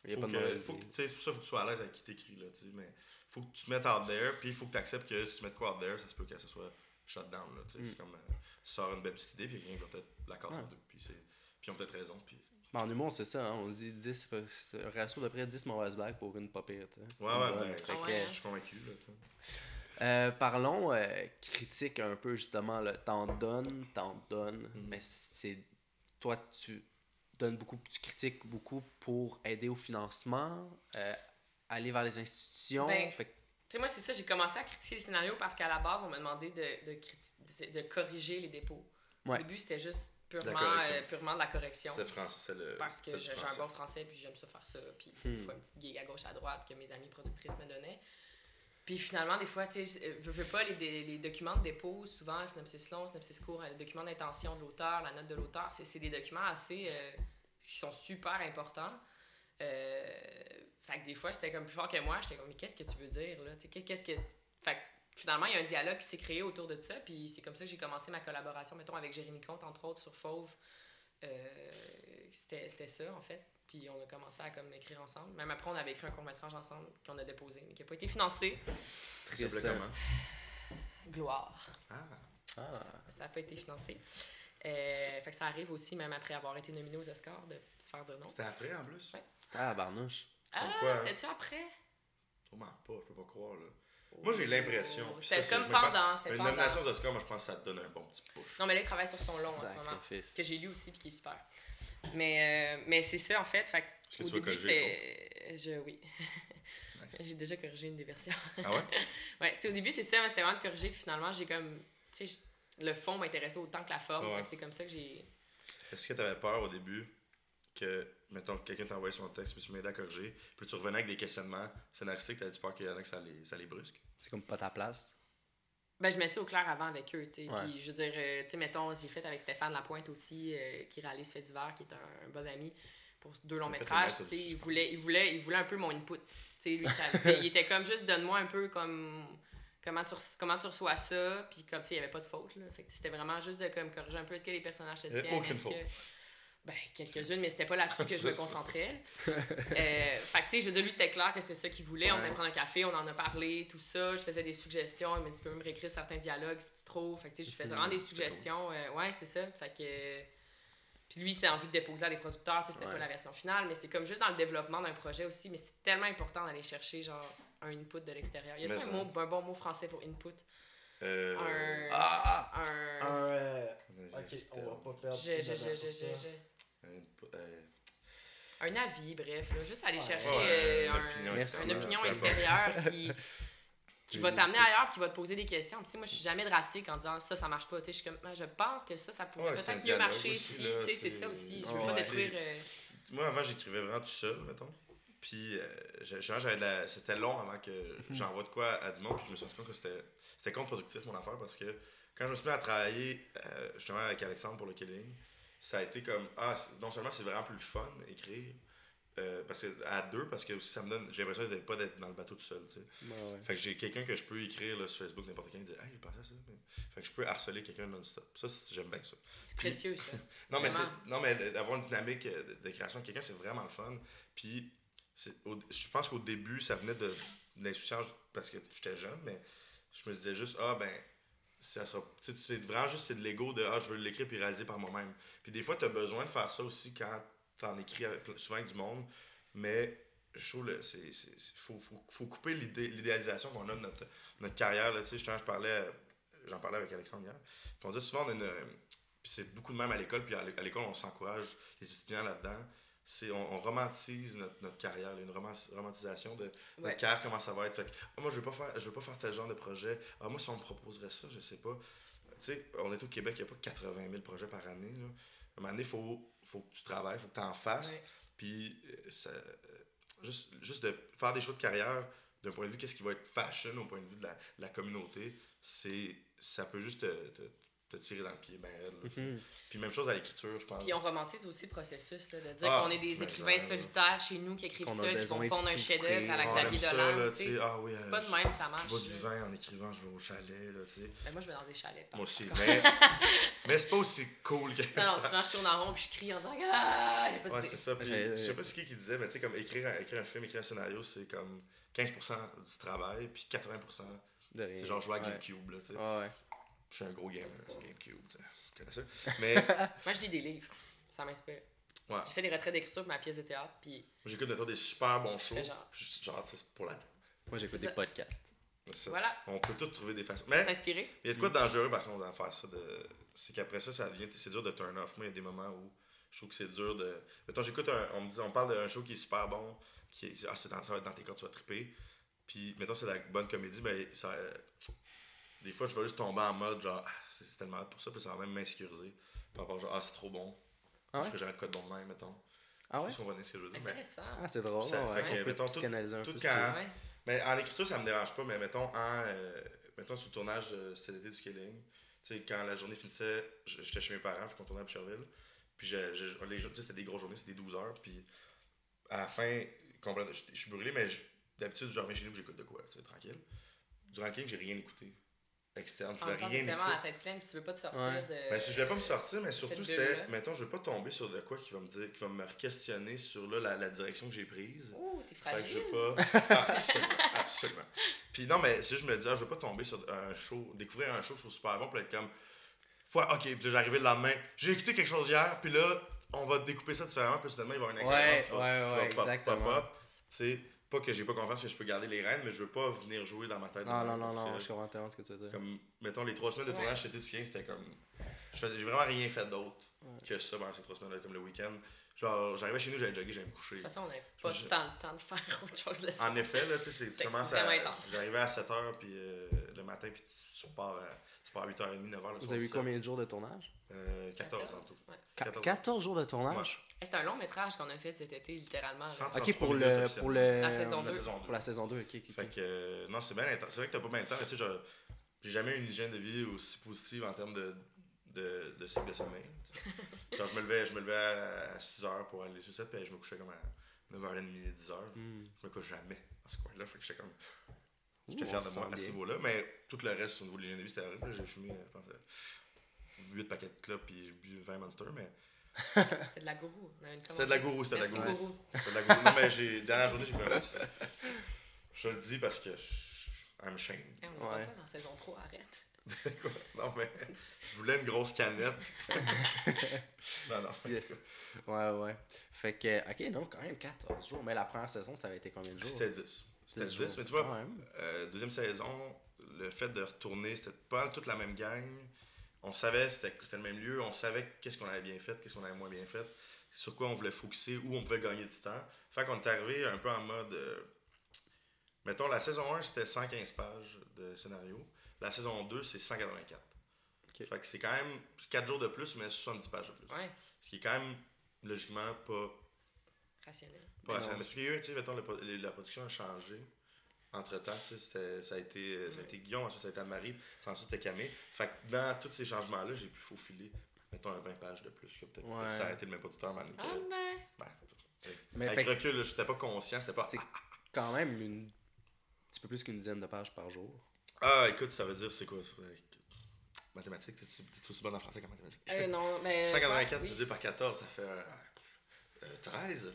Faut de que- C'est pour ça faut que tu sois à l'aise avec qui t'écris. là, Mais faut que tu te mettes out there, puis il faut que tu acceptes que si tu mets de quoi out there, ça se peut que ça soit shut down. Là. Mm. C'est comme euh, tu sors une belle petite idée, puis quelqu'un va peut-être la casser Ouais. en deux. Puis, puis ils ont peut-être raison. Puis... Ben, en humour, c'est ça, hein, on dit 10, c'est un ratio d'à peu près 10 mauvaises blagues pour une tu sais. Ouais, ouais, ben, Ah que, ouais. je suis convaincu. Là. Euh, parlons euh, critique un peu justement. T'en donnes, t'en donnes, Mhm. mais c'est toi tu donnes beaucoup, tu critiques beaucoup pour aider au financement, euh, aller vers les institutions. Ben, fait Tu sais, moi, c'est ça, j'ai commencé à critiquer les scénarios parce qu'à la base, on m'a demandé de, de, de corriger les dépôts. Ouais. Au début, c'était juste purement, euh, purement de la correction. C'est français, c'est le. Parce que j'ai un français. bon français, puis j'aime ça faire ça. Puis, tu sais, des Hmm. fois, une petite gig à gauche, à droite que mes amies productrices me donnaient. Puis finalement, des fois, tu sais, je veux pas, les, documents de dépôt, souvent, synopsis long, synopsis court, le document d'intention de l'auteur, la note de l'auteur, c'est des documents assez. euh, qui sont super importants. Euh, fait que des fois, j'étais comme plus fort que moi, j'étais comme, mais qu'est-ce que tu veux dire, là? Tu sais, qu'est- qu'est-ce que. Fait que finalement, il y a un dialogue qui s'est créé autour de ça, puis c'est comme ça que j'ai commencé ma collaboration, mettons, avec Jérémy Comte, entre autres, sur Fauve. Euh, c'était c'était ça, en fait. Puis on a commencé à comme écrire ensemble. Même après, on avait écrit un court-métrage ensemble qu'on a déposé, mais qui n'a pas été financé. Triste, comment Gloire. Ah, Ah. Ça n'a pas été financé. Euh, fait que ça arrive aussi, même après avoir été nominé aux Oscars, de se faire dire non. c'était après en plus? Ouais. Ah, barnouche. Ah, quoi, hein? c'était-tu après? Sûrement pas, je peux pas croire. Là. Moi, j'ai l'impression. C'était comme pendant, c'était Une nomination aux Oscars, moi, je pense que ça te donne un bon petit push. Non, mais là, il travaille sur son long en ce moment. Que j'ai lu aussi, puis qui est super. Mais, euh, mais c'est ça, en fait. fait Est-ce que au tu début, corriger c'était. Je, oui. Nice. j'ai déjà corrigé une des versions. Ah ouais? ouais, tu sais, au début, c'est ça, mais c'était vraiment de corriger, puis finalement, j'ai comme. Tu sais, le fond m'intéressait autant que la forme. Ouais. c'est comme ça que j'ai. Est-ce que tu avais peur au début? Que, mettons, que quelqu'un t'envoyait son texte, puis tu m'aides à corriger, puis tu revenais avec des questionnements scénaristiques, t'avais-tu peur qu'il y en a que ça les, ça les brusque? C'est comme pas ta place. Ben, je mets ça au clair avant avec eux, tu sais. Ouais. Puis, je veux dire, euh, tu sais, mettons, j'ai fait avec Stéphane Lapointe aussi, euh, qui réalise Fait d'hiver, qui est un, un bon ami pour deux longs métrages, tu sais. du Il voulait, il, voulait, il voulait un peu mon input. Tu sais, lui, ça, il était comme juste, donne-moi un peu comme. Comment tu, comment tu reçois ça, puis comme, tu sais, il n'y avait pas de faute, là. Fait que c'était vraiment juste de comme corriger un peu est-ce que les personnages se tiennent, est-ce que. Ben, quelques-unes, mais c'était pas là-dessus que je me concentrais. euh, fait que, tu sais, je veux dire, lui, c'était clair que c'était ça qu'il voulait. On Ouais. allait prendre un café, on en a parlé, tout ça. Je faisais des suggestions. Il m'a dit, tu peux même réécrire certains dialogues si tu trouves. Fait que, tu sais, je faisais vraiment des suggestions. Euh, ouais, c'est ça. Fait que. Puis lui, c'était envie de déposer à des producteurs. tu sais, C'était Ouais. pas la version finale, mais c'est comme juste dans le développement d'un projet aussi. Mais c'est tellement important d'aller chercher, genre, un input de l'extérieur. Y a-t-il un, mot, un bon mot français pour input? Euh, Un. Ah! Un. Un. euh, Ok, pas perdre. Je, je, je, je, je, je- euh, Un avis, bref. Là, juste aller chercher Ouais, euh, une un- opinion une extérieure, opinion extérieure qui, qui va t'amener ailleurs, qui va te poser des questions. Puis, tu sais, moi, je suis jamais drastique en disant ça, ça marche pas. Tu sais, Je, suis comme, Ah, je pense que ça, ça pourrait Ouais, peut-être mieux marcher aussi, si. là, Tu sais, c'est ça aussi. Je veux pas ouais. détruire. euh, Moi, avant, j'écrivais vraiment tout seul, mettons. Puis, euh, j'avais la- c'était long avant que j'envoie de quoi à du monde. Puis, je me suis rendu compte que c'était c'était contre-productif, mon affaire, parce que quand je me suis mis à travailler euh, justement avec Alexandre pour le Killing, ça a été comme, ah, non seulement c'est vraiment plus fun écrire, euh, parce que à deux, parce que aussi ça me donne, j'ai l'impression de pas d'être dans le bateau tout seul, tu sais. Ouais, ouais. Fait que j'ai quelqu'un que je peux écrire là, sur Facebook, n'importe qui, dit, hey, j'ai pensé à ça. Fait que je peux harceler quelqu'un non-stop. Ça, c'est- j'aime bien ça. C'est précieux, ça. Non, mais, non, mais d'avoir une dynamique euh, de, création de quelqu'un, c'est vraiment le fun. Puis, c'est- au- je pense qu'au début, ça venait de, de l'insouciance parce que j'étais jeune, mais je me disais juste, ah, ben, ça vraiment juste de l'ego de Ah, je veux l'écrire puis réaliser par moi-même. Puis des fois, tu as besoin de faire ça aussi quand tu en écris avec, souvent avec du monde. Mais je trouve faut, faut, faut couper l'idé- l'idéalisation qu'on a de notre, notre carrière. Là. Tu sais, je parlais. J'en parlais avec Alexandre hier. Puis on dit souvent, on a une. Puis c'est beaucoup de même à l'école, puis à l'école, on s'encourage les étudiants là-dedans. C'est, on, on romantise notre, notre carrière, une roman- romantisation de notre Ouais. carrière, comment ça va être. Fait que, Ah, moi, je veux pas faire, je veux pas faire tel genre de projet. Ah, moi, si on me proposerait ça, je sais pas. Tu sais, on est au Québec, il n'y a pas 80 000 projets par année. Là. À un moment donné, il faut, faut que tu travailles, il faut que tu en fasses. Ouais. Puis, euh, ça, euh, juste, juste de faire des choix de carrière d'un point de vue, qu'est-ce qui va être fashion au point de vue de la, de la communauté, c'est ça peut juste te, te, te tirer dans le pied, ben raide, là. Mhm. Puis même chose à l'écriture, je pense. Puis on romantise aussi le processus, là, de dire Ah, qu'on est des mais écrivains ça, solitaires chez nous qui écrivent Qu'on a ça, qui vont de pondre un chef-d'œuvre à la Ah, Xavier Dolan. ah oui, C'est euh, pas de même, ça marche. Je bois du vin en écrivant, je vais au chalet, là, tu sais. Ben, moi, je vais dans des chalets. par Moi aussi. Mais, mais c'est pas aussi cool que Non, non, ça. souvent, je tourne en rond puis je crie en disant Ah, il n'y a pas Ouais, de c'est ça. Puis, je sais pas c'est qui qui disait, mais tu sais, comme écrire, un- écrire un film, écrire un scénario, c'est comme 15% du travail, puis 80%, De c'est genre jouer à Ouais. GameCube, là, tu sais. Je suis un gros gamer, GameCube, tu sais. Tu connais ça? Mais, Moi, je lis des livres. Ça m'inspire. ouais. J'ai fait des retraits d'écriture pour ma pièce de théâtre, puis J'écoute, mettons, des super bons shows. Genre. Genre, c'est pour la Moi, j'écoute des ça. podcasts. c'est ça. voilà, On peut tous trouver des façons. Mais s'inspirer. il y a de quoi de dangereux, par contre, à faire ça. De... C'est qu'après ça, ça devient. C'est dur de turn off. Moi, il y a des moments où je trouve que c'est dur de. Mettons, j'écoute un. On me dit, on parle d'un show qui est super bon, qui est. Ah, c'est dans, ça va être dans tes cordes, tu vas triper. Puis, mettons, c'est de la bonne comédie, mais ça. Des fois, je vais juste tomber en mode genre, ah, c'est tellement pour ça, puis ça va même m'insécuriser. Par rapport, genre, ah, c'est trop bon. Ah Parce que j'arrête de quoi de bon de même, mettons. Ah ouais? Je comprenez ce que je veux dire. mais- Intéressant. Ah, c'est drôle. Ça ouais. fait que, On peut mettons, tout- un tout peu. si quand- tu veux. Ouais. Mais en écriture, ça me dérange pas, mais mettons, en, euh, mettons sur le tournage euh, cet été du Scaling, tu sais, quand la journée finissait, j'étais chez mes parents, puis qu'on tournait à Boucherville. Puis je, je- les jours, tu sais, c'était des grosses journées, c'était des 12 heures. Puis à la fin, je je suis brûlé, mais je- d'habitude, je reviens chez nous, j'écoute de quoi, tu sais, tranquille. Durant le King, j'ai rien écouté externe, je voulais rien t'es tellement écouter. à la tête pleine, puis tu veux pas te sortir Ouais. de. Ben, si je voulais pas me sortir, mais surtout, c'était, mettons, je veux pas tomber sur de quoi qui va me dire, qui va me questionner sur là, la, la direction que j'ai prise. Ouh, t'es Fait que je fragile. veux pas. absolument, absolument. Puis non, mais si je me dis, ah, je veux pas tomber sur un show, découvrir un show que je trouve super bon, puis être comme. Faut, ok, puis j'arrivais le lendemain, j'ai écouté quelque chose hier, puis là, on va découper ça différemment, puis soudainement, il va y avoir une Ouais, incohérence qui va, ouais, qui va ouais, pop, exactement. pop, pop. Tu sais, pas que j'ai pas confiance que je peux garder les rênes, mais je veux pas venir jouer dans ma tête. Non, non, non, non, je comprends ce que tu veux dire. Comme, mettons, les trois semaines de tournage, c'était du 15, c'était comme. je faisais- J'ai vraiment rien fait d'autre que ça pendant ces trois semaines-là, comme le week-end. Genre, j'arrivais chez nous, j'allais jogger, j'allais me coucher. De toute façon, on n'avait pas tant le temps de faire autre chose le soir. En effet, là, tu sais, c'est- tu C'est commences vraiment à. intense. J'arrivais à 7h puis, euh, le matin, puis tu, tu repars à, tu pars à 8h30, 9h le Vous avez eu combien de jours de tournage? Euh, 14 en tout. Ouais. Qua- 14. 14 jours de tournage? Et C'est un long métrage qu'on a fait cet été, littéralement. là. 133 Ok, pour minutes le, officiellement. pour le. La saison La deux. saison Pour la saison 2, ok. Fait que, euh, non, c'est bien intense. C'est vrai que t'as pas bien de temps, mais tu sais, genre, j'ai jamais eu une hygiène de vie aussi positive en termes de, de, de cycle de sommeil. genre, je me levais, je me levais à 6h pour aller sur 7, puis je me couchais comme à 9h30, 10h. Hmm. Je me couche jamais dans ce coin-là. Fait que j'étais comme. J'étais fier de moi à ce niveau-là, mais tout le reste au niveau de l'hygiène de vie, c'était horrible. J'ai fumé, euh, je pense, 8 paquets de clopes puis j'ai bu 20 Monster, mais C'était de la gourou. C'était de la gourou, c'était de la gourou. gourou. C'était de la gourou. Non, mais j'ai, dernière journée, j'ai bu un. Je le dis parce que je, I'm ashamed. Eh, on Ouais. pas dans saison 3, arrête. Quoi? Non, mais je voulais une grosse canette. non, non, en tout Yeah. cas, Ouais, ouais. Fait que, ok, non, quand même 14 jours. Mais la première saison, ça avait été combien de jours? C'était 10. C'était 10, jours. mais tu vois, même. Euh, deuxième saison, le fait de retourner, c'était pas toute la même gang. On savait c'était c'était le même lieu, on savait qu'est-ce qu'on avait bien fait, qu'est-ce qu'on avait moins bien fait, sur quoi on voulait focuser, où on pouvait gagner du temps. Fait qu'on est arrivé un peu en mode. euh, mettons, la saison 1, c'était 115 pages de scénario. La saison 2, c'est 184. Ok. Fait que c'est quand même 4 jours de plus, mais 70 pages de plus. Ouais, Ce qui est quand même, logiquement, pas rationnel. Pas rationnel. c'est parce a tu sais, mettons, le la production a changé. Entre temps, tu sais, c'était- ça a été, euh, ça a été Guillaume, ensuite ça a été Anne-Marie, ensuite c'était Camille. Fait que dans tous ces changements-là, j'ai pu faufiler, mettons, un 20 pages de plus, que peut-être Ouais. peut-être s'arrêter le même producteur, Ah ben, ben, Mais avec fait que recul, là, j'étais pas conscient, c'était pas. c'est quand même une... un petit peu plus qu'une dizaine de pages par jour. Ah, écoute, ça veut dire, c'est quoi ça? Avec- Mathématiques, t'es t'es aussi bonne en français qu'en mathématiques? euh, non, mais. 184 oui. divisé par 14, ça fait euh, euh, 13.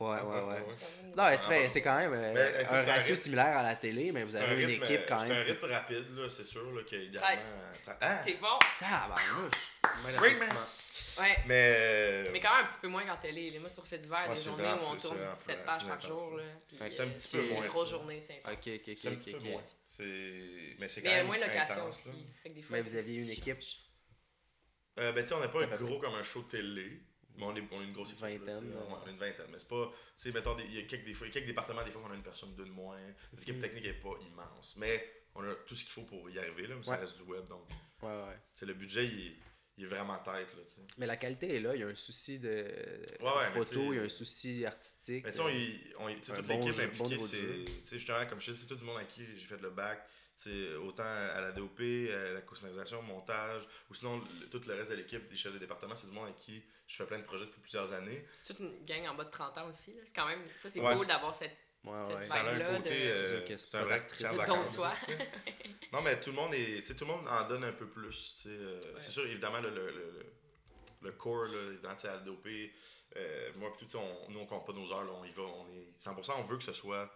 Ouais, ouais, ouais. Non, c'est- c'est quand même euh, Mais, écoute, un c'est ratio rythme- similaire à la télé, mais vous C'est un avez une rythme, équipe quand C'est un même. rythme rapide, là, c'est sûr, là, qu'il y a Treize. également... Ah! T'es bon. Tabarnouche! Ouais. Mais... euh, Mais quand même un petit peu moins qu'en télé. là. Moi, sur Fait d'hiver, Ouais, des c'est journées où on tourne c'est vraiment 17 plus pages par jour. là. Puis, Fait que c'est un euh, petit peu les moins, grosses ça. journées, c'est intense. Ok, ok, ok. C'est un petit peu moins. C'est... Mais c'est quand Mais il y a même moins de location aussi. Mais vous c'est- aviez une c'est équipe? Euh, ben, tu sais, on n'est pas peu gros comme un show de télé. Mais on est, on est une grosse équipe. là, Vingtaine, tu sais. là. Ouais, on est une vingtaine. Mais c'est pas. Tu sais, mettons, il y a quelques, des fois, quelques départements, des fois, on a une personne, deux de moins. L'équipe Mhm. technique n'est pas immense. Mais on a tout ce qu'il faut pour y arriver, là. Mais ça Ouais. reste du web. Donc, Ouais, ouais. sais, le budget, il est, il est vraiment tête, là, sais. Mais la qualité est là, il y a un souci de ouais, photo, sais- il y a un souci artistique. Mais tu sais, sais, toute bon l'équipe impliquée, c'est. Tu sais, justement, comme je dis, c'est tout le monde à qui j'ai fait le bac. Autant à la DOP, à la co-scénarisation, montage, ou sinon le- tout le reste de l'équipe, des chefs de département, c'est du monde avec qui je fais plein de projets depuis plusieurs années. C'est toute une gang en bas de 30 ans aussi. là. C'est quand même. Ça, c'est Ouais. cool d'avoir cette. Ouais, cette ouais. Ça a un Vibe-là côté. de- euh, C'est un vrai de vacances. Non, mais tout le monde est. Tu sais, tout le monde en donne un peu plus. tu sais, euh, C'est sûr, évidemment, le, le, le, le core, là, à l'ADOP, euh, moi, sais, on, nous, on compte pas nos heures, là, on y va. On est 100%, on veut que ce soit.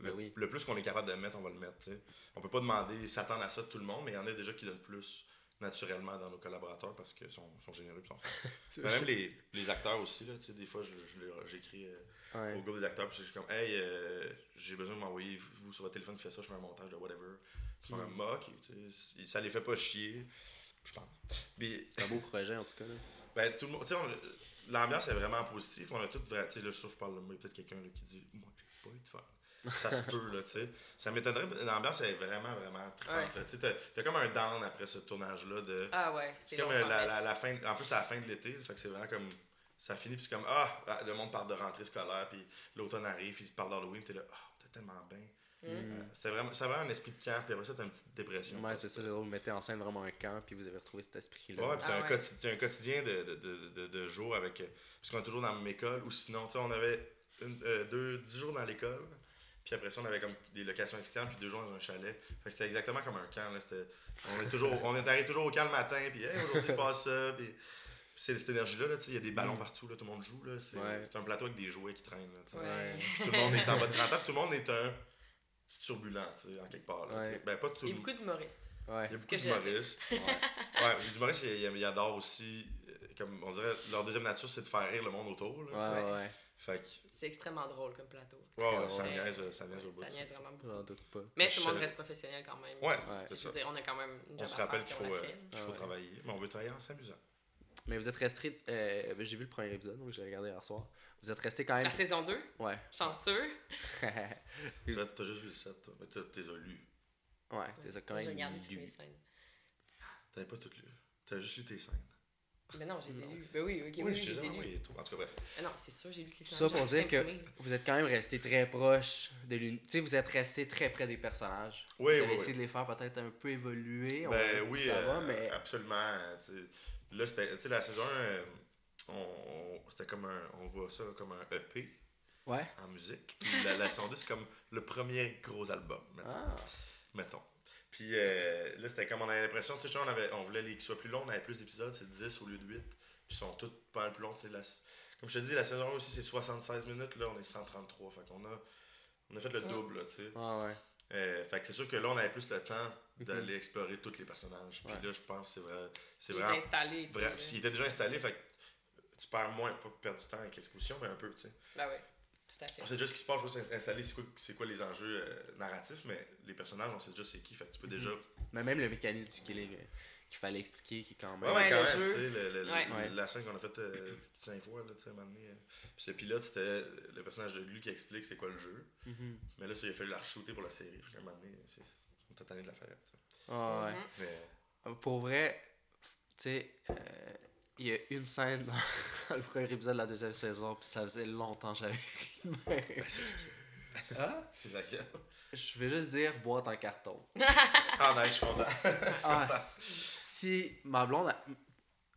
Le, oui. le plus qu'on est capable de mettre, on va le mettre. tu sais. On peut pas demander, s'attendre à ça de tout le monde, mais il y en a déjà qui donnent plus naturellement dans nos collaborateurs parce qu'ils sont, sont généreux et sont même les, les acteurs aussi, là, des fois, je, je j'écris euh, Ouais. au groupe des acteurs, puis je suis comme, hey, euh, j'ai besoin de m'envoyer, vous sur votre téléphone qui fait ça, je fais un montage de whatever. Ils sont Mm. comme, Ah, ok, ça les fait pas chier, je pense. C'est un beau projet en tout cas. Là. ben, tout le monde, l'ambiance est vraiment positive, on a tout vrai, tu sais, là, je parle de moi, il y a peut-être quelqu'un qui dit, moi, j'ai pas eu de fun. Ça se peut, là, tu sais. Ça m'étonnerait, mais l'ambiance est vraiment, vraiment trippante, Ouais. là. Tu sais, t'as- t'as comme un down après ce tournage-là de. Ah ouais, C'est comme long la, la, la fin. En plus, c'est à la fin de l'été. Fait que c'est vraiment comme. Ça finit, puis c'est comme. Ah, ah, le monde parle de rentrée scolaire, puis l'automne arrive, puis il parle d'Halloween, t'es là. Ah, t'es tellement bien. Mm. Euh, vraiment, ça avait un esprit de camp, puis après ça, t'as une petite dépression. Ouais, c'est ça. Vous mettez en scène vraiment un camp, puis vous avez retrouvé cet esprit-là. Ouais, puis t'as Ah un, ouais. quotidien, t'as un quotidien de, de, de, de, de jours avec. euh, Parce qu'on est toujours dans la même école, ou sinon, tu sais, on avait une, euh, deux, dix jours dans l'école, puis après ça, on avait comme des locations externes, puis deux jours dans un chalet. Fait que c'était exactement comme un camp, là. C'était, on, est toujours, on est arrive toujours au camp le matin, puis hey, aujourd'hui, il se passe ça, puis. C'est cette énergie-là, là, tu sais, il y a des ballons partout, là, tout le monde joue. Là, c'est, Ouais. c'est un plateau avec des jouets qui traînent. Là. Ouais. Tout le monde est en bas de 30 ans, puis tout le monde est un petit turbulent, tu sais, en quelque part. Là. Ouais. Ben, pas tout Il y a beaucoup d'humoristes. Ouais. il y a beaucoup d'humoristes. Ouais. ouais, les humoristes, ils, ils- ils adorent aussi, euh, comme on dirait, leur deuxième nature, c'est de faire rire le monde autour. Fait que, C'est extrêmement drôle comme plateau. ouais, ouais, Ça niaise, ça niaise au bout. Ça niaise vraiment beaucoup. J'en doute pas. Mais Je tout le monde reste professionnel quand même. Ouais, Ouais. c'est ça. dire, on a quand même une On se rappelle faire, qu'il faut, euh, faut Ah ouais. travailler, mais on veut travailler en s'amusant. Mais vous êtes resté. euh, j'ai vu le premier épisode, donc j'ai regardé hier soir. Vous êtes resté quand même. La saison 2, Ouais. chanceux. Tu t'as juste vu le 7, toi, mais t'as- t'es lu. ouais, t'es quand J'ai même. regardé toutes mes scènes. T'avais pas tout lu. T'as juste lu tes scènes. Mais non, je les ai lus. Ben oui, ok, oui, Oui, oui, je je t'ai les ai dit, lus. oui, et tout. En tout cas, bref. Mais non, c'est sûr, j'ai lu scènes. Ça pour dire que vous êtes quand même resté très proche de l'univers. Tu sais, vous êtes resté très près des personnages. Oui, vous oui, avez oui. essayé de les faire peut-être un peu évoluer. on- Ben oui, ça va, euh, mais. absolument. euh, tu sais. Là, c'était, la saison 1, euh, on, on- c'était comme un, on voit ça comme un EP Ouais. en musique. Puis la, la saison 2, c'est comme le premier gros album, mettons. Ah. mettons. Puis euh, là, c'était comme on avait l'impression, tu sais, on, avait, on voulait qu'ils soient plus longs, on avait plus d'épisodes, c'est 10 au lieu de 8. Puis ils sont tous pas mal plus longs, tu sais. la- comme je te dis, la saison 1 aussi, c'est 76 minutes, là, on est 133. Fait qu'on a, on a fait le double, tu sais. Ah ouais. Euh, fait que c'est sûr que là, on avait plus le temps d'aller explorer tous les personnages. Puis Ouais. là, je pense que c'est vrai. C'est Il vraiment. installé. vrai- qu'il était déjà installé, fait que tu perds moins, pas perdre du temps avec l'exposition, mais un peu, tu sais. Ben tout à fait. On sait déjà ce qui se passe, juste installé, c'est quoi, c'est quoi les enjeux euh, narratifs, mais les personnages, on sait déjà c'est qui. Fait que tu peux déjà. Mais même le mécanisme du killing euh, qu'il fallait expliquer, qui est quand même. Ouais, Ouais, quand le même, tu sais, le- le- Ouais. le- Ouais. la scène qu'on a faite euh, cinq fois, là, tu sais, à un moment donné. euh. Puis le pilote, c'était le personnage de Glu qui explique c'est quoi le jeu. Mhm. Mais là, ça, il a fallu la re-shooter pour la série. Fait qu'à un moment donné, c'est- on t'a tanné de la faire. tu sais. Ah ouais. Mhm. Mais. Pour vrai, tu sais, euh, il y a une scène dans le premier épisode de la deuxième saison, puis ça faisait longtemps que j'avais ri. Ben, c'est Ah? c'est laquelle? Je vais juste dire boîte en carton. Ah, nice, je suis content. Ah, si ma blonde, elle,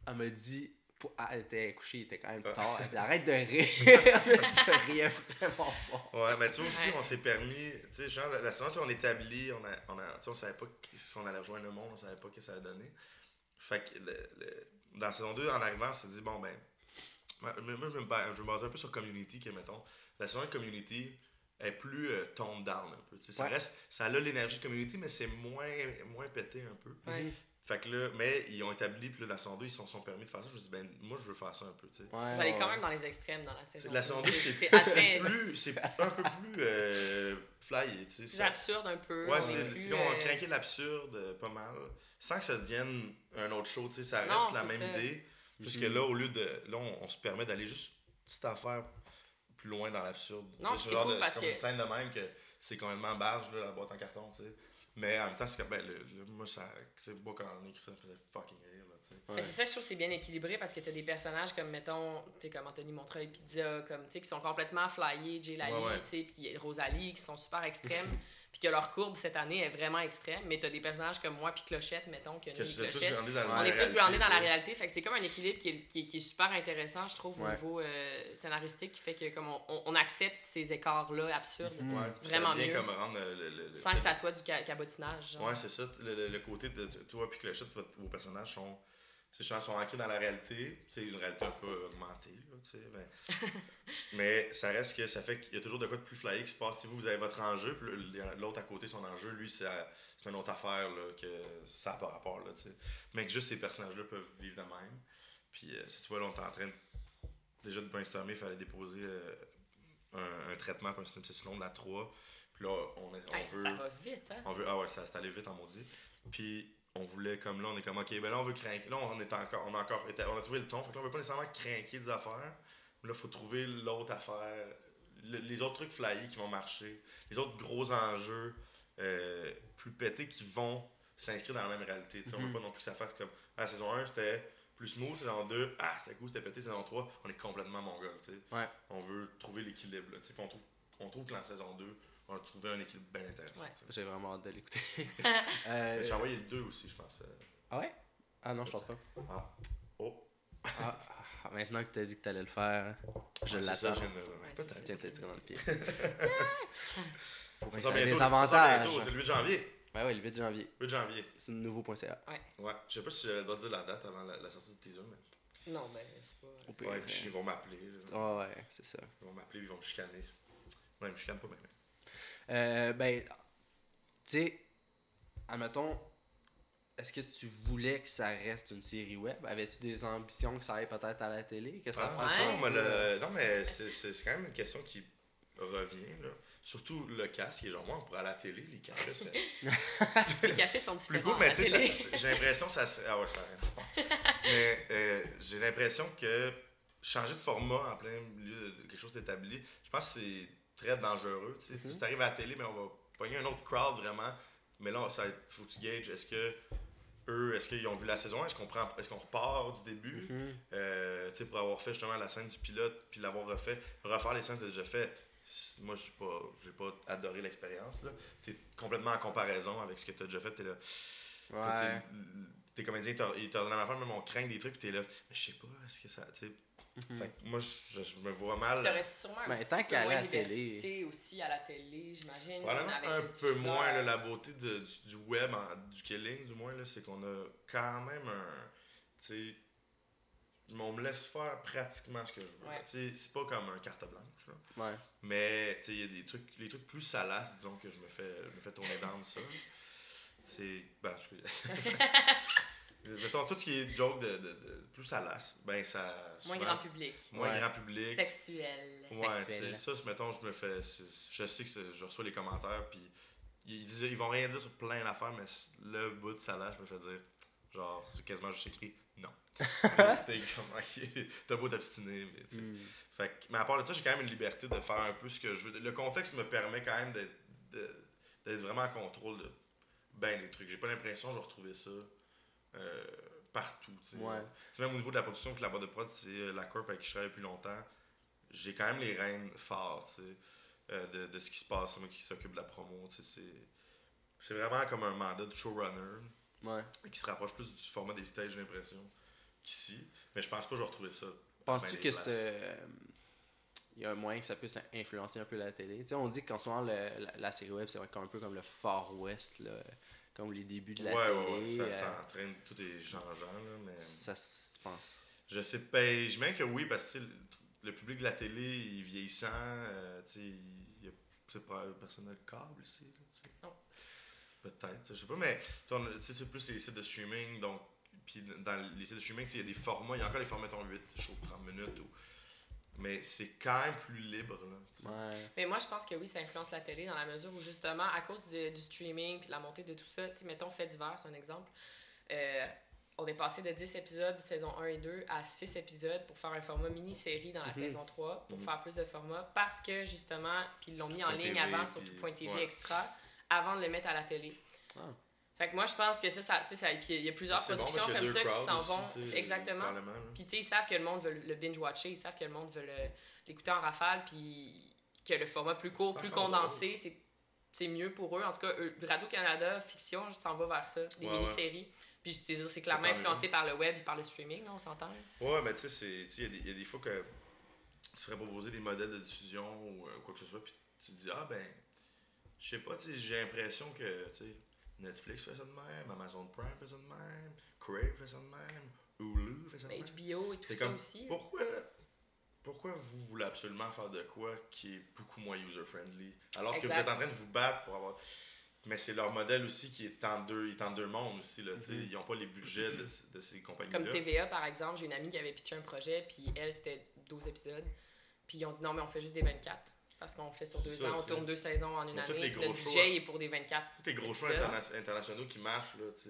elle me dit, pour- ah, elle était couchée, il était quand même tard, elle dit arrête de rire. je riais vraiment fort. Ouais, mais tu vois aussi, Ouais. on s'est permis, tu sais, genre, la, la saison, on établit, on, a, on, a, tu sais, on savait pas si on allait rejoindre le monde, on savait pas ce que ça allait donner. Fait que le- le- dans la saison 2, en arrivant, on s'est dit, bon, ben, moi, je me, base, je me base un peu sur Community, que mettons, la saison de Community est plus euh, toned down un peu. Ça, reste, ça a l'énergie de Community, mais c'est moins, moins pété un peu. Ouais. Fait que là, mais ils ont établi, puis là, dans la saison 2, ils se sont, sont permis de faire ça. Je me suis dit, ben, moi, je veux faire ça un peu, tu sais. Ouais, Vous allez quand même dans les extrêmes dans la saison. La saison 2, c'est c'est assez c'est plus, c'est un peu plus euh, flyé, tu sais. c'est absurde un peu. Ouais, on c'est comme on euh, craqué l'absurde euh, pas mal, sans que ça devienne un autre show, tu sais, ça reste Non, la même ça. idée. Juste Mhm. que là, au lieu de. Là, on, on se permet d'aller juste petite affaire plus loin dans l'absurde. Non, c'est ce genre cool de- parce comme que- une scène de même que c'est complètement barge, là, la boîte en carton, tu sais. Mais en même temps, c'est comme. Ben, le, le- moi, ça. C'est beau quand on écrit ça, ça faisait fucking rire, là. Ouais. Mais c'est ça, je trouve que c'est bien équilibré parce que t'as des personnages comme, mettons, tu comme Anthony Montreuil, Pizza, comme, tu sais, qui sont complètement flyés, Jay Lally, Ouais, ouais. tu sais, puis Rosalie, qui sont super extrêmes, puis que leur courbe cette année est vraiment extrême, mais t'as des personnages comme moi, puis Clochette, mettons, que, Que nous, Clochette, on la est plus réalité, dans la tu réalité, fait que c'est comme un équilibre qui est, qui est- qui est super intéressant, je trouve, au niveau euh, scénaristique, qui fait que comme on, on- on accepte ces écarts-là absurdes, Mhm. Ouais, Vraiment mieux. comme rendre le. le- le- sans que ça soit du ca- cabotinage. genre. Ouais, c'est ça. Le, côté de toi puis Clochette, vos personnages sont, ces gens sont ancrés dans la réalité. C'est une réalité un peu augmentée, là, tu sais. Mais, ça reste que ça fait qu'il y a toujours de quoi de plus flyé qui se passe. Si vous, vous avez votre enjeu, puis l'autre à côté, son enjeu, lui, c'est une autre affaire, là, que ça n'a pas rapport, là. Mais que juste ces personnages-là peuvent vivre de même. Puis, euh, si tu vois, là, on est en train de, déjà de brainstormer, il fallait déposer euh, un, un traitement pour un synopsis long de la 3. Puis là, on, est- on Hey, veut... Ça va vite, hein? On veut, ah ouais, ça s'est allé vite en maudit. Puis on voulait, comme là, on est comme, ok, ben là, on veut craquer. Là, on est encore, on a encore, on a trouvé le ton. Fait que là, on veut pas nécessairement craquer des affaires. Mais là, il faut trouver l'autre affaire, le- les autres trucs flyés qui vont marcher, les autres gros enjeux euh, plus pétés qui vont s'inscrire dans la même réalité. On Mhm. veut pas non plus que ça fasse comme, ah, saison 1, c'était plus smooth, saison 2, ah, c'était cool, c'était pété, saison 3, on est complètement mongol, tu sais. Ouais. On veut trouver l'équilibre, on trouve, on trouve que la saison 2, on a trouvé un équilibre bien intéressant. Ouais. J'ai vraiment hâte de l'écouter. Euh, J'ai envoyé le 2 aussi, je pense. euh. Ah ouais? Ah non, je pense pas. Ah. Oh. Ah, ah, maintenant que tu as dit que tu allais le faire, je Ouais, ça, l'attends. de- Ouais, Peut-être. Tiens, t'es tiré dans le pied. Ça Ça sort a bientôt, des ça sort avantages. bientôt, c'est le 8 janvier. Ben ouais, le 8 janvier. 8 janvier. C'est nouveau.ca. Ouais. Je sais pas si je dois dire la date avant la, la sortie du teaser, mais. Non, ben, c'est pas. Ouais, puis ils vont m'appeler. Ouais, ouais, c'est ça. Ils vont m'appeler, ils vont me chicaner. Ouais, ils me chicanent pas bien. Euh, ben, tu sais, admettons, est-ce que tu voulais que ça reste une série web? Avais-tu des ambitions que ça aille peut-être à la télé? Que ça Ah, fasse ouais. un non, mais peu, euh, le- non, mais c'est c'est- c'est quand même une question qui revient. Là. Surtout le casque, qui est genre, moi, on pourrait aller à la télé, les c'est Les cachets sont plus différents. cool, mais tu sais, j'ai l'impression que ça. Ah ouais, ça. Mais euh, j'ai l'impression que changer de format en plein milieu de quelque chose d'établi, je pense que c'est très dangereux. tu sais. Mhm. Si tu arrives à la télé, mais on va pogner un autre crowd vraiment. Mais là, ça faut que tu gages. Est-ce que eux, est-ce qu'ils ont vu la saison 1? Est-ce qu'on prend, est-ce qu'on repart du début? mhm. Euh, tu sais, pour avoir fait justement la scène du pilote, puis l'avoir refait, refaire les scènes que tu as déjà faites. Moi, j'ai pas, j'ai pas adoré l'expérience. là. T'es complètement en comparaison avec ce que tu as déjà fait. T'es là. Là, tu Ouais. tes comédiens, ils t'ont donné la même on craint des trucs, puis t'es là. Mais je sais pas, est-ce que ça. Tu Mhm. Fait que moi, je, je me vois mal. T'aurais sûrement un Ben, petit tant peu qu'à moins la de télé. aussi à la télé, j'imagine. Probablement avec un peu moins là, la beauté de- du, du web, en- du killing du moins, là, c'est qu'on a quand même un. Tu sais. On me laisse faire pratiquement ce que je veux. Ouais. Tu sais, C'est pas comme un carte blanche. Là. Ouais. Mais tu sais, il y a des trucs, les trucs plus salaces, disons, que je me fais, je me fais tourner dans ça. C'est. Ben, cas, Mettons, tout ce qui est joke de, de, de plus salace, ben ça. Moins souvent- grand public. Moins Ouais. grand public. Sexuel. Ouais, tu sais, ça, mettons, je me fais. Je sais que je reçois les commentaires, puis ils, disent, ils vont rien dire sur plein d'affaires, mais le bout de salace, je me fais dire, genre, c'est quasiment juste écrit non. T'es comme, ok, t'as beau t'obstiner, mais tu sais. Fait que- mais à part de ça, j'ai quand même une liberté de faire un peu ce que je veux. Le contexte me permet quand même d'être, vraiment en contrôle de ben les trucs. J'ai pas l'impression que je vais retrouver ça euh, partout. Ouais. Même au niveau de la production, que la boîte de prod, c'est euh, la corp avec qui je travaille depuis longtemps. J'ai quand même les rênes fortes euh, de, de ce qui se passe. C'est moi qui s'occupe de la promo. C'est, vraiment comme un mandat de showrunner Ouais. qui se rapproche plus du format des stages, j'ai l'impression, qu'ici. Mais je pense pas que je vais retrouver ça. Penses-tu que c'est. Il y a un moyen que ça puisse influencer un peu la télé? On dit qu'en ce moment, le- la, la série web, c'est un peu comme le Far West, là, comme les débuts de la ouais, télé. ouais, ouais, ça, c'est euh, en train de. Tout est changeant, là, mais. ça se pense. Je sais pas, je mets que oui, parce que le, public de la télé, il est vieillissant, euh, tu sais, il y a c'est pas le personnel câble ici. Non. Peut-être, je sais pas, mais c'est plus les sites de streaming, donc, puis dans les sites de streaming, il y a des formats, il y a encore les formats, mettons 8 shows de 30 minutes, ou... mais c'est quand même plus libre, là. Ouais. Mais moi, je pense que oui, ça influence la télé dans la mesure où, justement, à cause de- du streaming puis de la montée de tout ça, tu sais, mettons, fait divers, c'est un exemple. euh, on est passé de 10 épisodes, saison 1 et 2, à 6 épisodes pour faire un format mini-série dans la Mhm. saison 3, pour Mhm. faire plus de formats, parce que, justement, puis ils l'ont mis en ligne TV, avant sur puis- tout.tv TV ouais. extra, avant de le mettre à la télé. Ah. Fait que moi, je pense que ça, ça, tu sais, il y a plusieurs bon, productions comme ça qui s'en vont. exactement. Puis, tu sais, ils savent que le monde veut le binge-watcher, ils savent que le monde veut l'écouter en rafale, puis que le format plus court, plus condensé, c'est, mieux pour eux. En tout cas, Radio-Canada, fiction, s'en va vers ça, des Ouais, ouais. mini-séries. Puis, je veux dire, c'est clairement influencé par le web et par le streaming, là, on s'entend. Ouais, mais tu sais, il y a des- fois que tu serais proposé des modèles de diffusion ou euh, quoi que ce soit, puis tu te dis, ah ben, je sais pas, tu sais, j'ai l'impression que, tu sais, Netflix fait ça de même, Amazon Prime fait ça de même, Crave fait ça de même, Hulu fait ça de même. HBO et tout ça comme, aussi. là. Pourquoi, pourquoi vous voulez absolument faire de quoi qui est beaucoup moins user-friendly, alors que vous êtes en train de vous battre pour avoir... Mais c'est leur modèle aussi qui est en deux, est en deux mondes aussi, là, sais, Mhm. ils n'ont pas les budgets de, de ces compagnies-là. Comme TVA, par exemple, j'ai une amie qui avait pitché un projet, puis elle, c'était 12 épisodes. Puis ils ont dit non, mais on fait juste des 24. Parce qu'on fait sur deux Ça, ans, on tourne deux saisons en une année. le budget est pour des 24. Tous les gros shows interna- internationaux qui marchent, là, tu sais,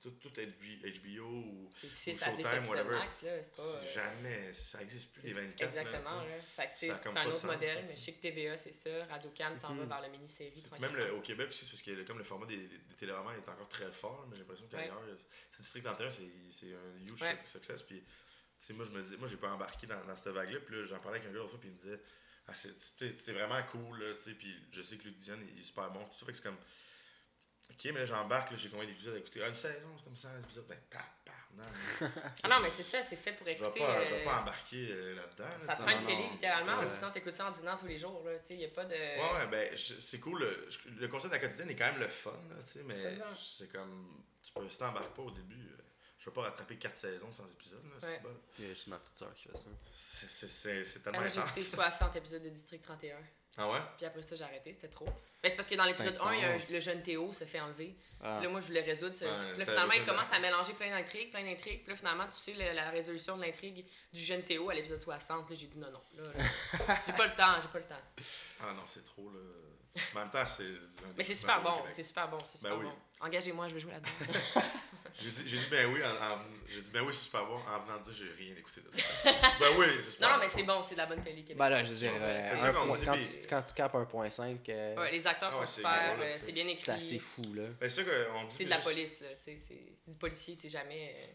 tout, tout HBO ou. C'est 6 Ou à 10 Showtime, whatever. max, là. C'est pas. Euh, jamais. Ça existe plus, les 24. là, Exactement, là. Fait Ça c'est un autre sens, modèle, là, mais tu je sais que TVA, c'est ça. Radio Cannes s'en va Mhm. vers la mini-série. Même le- au Québec aussi, c'est parce que comme le format des, des téléromans est encore très fort, mais j'ai l'impression qu'ailleurs, c'est District 31, c'est un huge Ouais. success. Puis, moi, je me dis, moi, j'ai pas embarqué dans, dans cette vague-là. Puis là, j'en parlais avec un gars l'autre fois, puis il me disait, ah, c'est vraiment cool, là. Puis je sais que Luc Dion, il est super bon, tout ça. Fait que c'est comme, ok, mais j'embarque, là, j'ai combien d'épisodes à écouter? Ah, Une saison, c'est comme ça, épisodes. Ben, tabarnak. Ah non, mais c'est ça, c'est fait pour Je vais écouter. pas, je euh, vais pas embarquer euh, là-dedans. là, Ça prend une télé, littéralement, ou sinon t'écoutes ça en dînant tous les jours, là. Tu sais, y a pas de. Ouais, ouais, ben, c'est cool. Le, le concept de la quotidienne est quand même le fun, là, mais c'est comme. Tu peux, si t'embarques pas au début, euh, je vais pas rattraper 4 saisons sans épisode, là, Ouais. c'est bon. Il y a juste ma petite soeur qui fait ça. C'est- c'est- C'est c'est Ah, tellement moi, j'ai écouté intense. 60 épisodes de District 31. Ah ouais? Puis après ça, j'ai arrêté, c'était trop. Ben, c'est parce que dans l'épisode 1, il y a un- intense. le jeune Théo se fait enlever. Ah. Puis là, moi, je voulais résoudre. Ouais, Puis là, finalement, il commence à mélanger plein d'intrigues, plein d'intrigues. Puis là, finalement, tu sais la, la résolution de l'intrigue du jeune Théo à l'épisode 60. Là, j'ai dit non, non. Là, là, j'ai pas le temps, j'ai pas le temps. Ah non, c'est trop, là. Mais en même temps, c'est. Mais c'est super bon, c'est super bon, c'est super Ben oui. bon. Engagez-moi, je veux jouer là-dedans. J'ai dit, j'ai dit ben oui, en, en- j'ai dit ben oui, c'est super bon, en venant de dire j'ai rien écouté de ça. ben oui, c'est super non, bon. mais c'est bon, c'est de la bonne télé québécoise. Ben là, je veux dire, euh, C'est un ça qu'on point- dit, quand, tu, quand tu capes 1.5, euh, Ouais, les acteurs Ah ouais, sont c'est super, euh, c'est bien c'est écrit. assez fou, là. Ben, c'est ça qu'on dit. C'est de la juste- police, là. tu sais, C'est c'est du policier, c'est jamais. euh,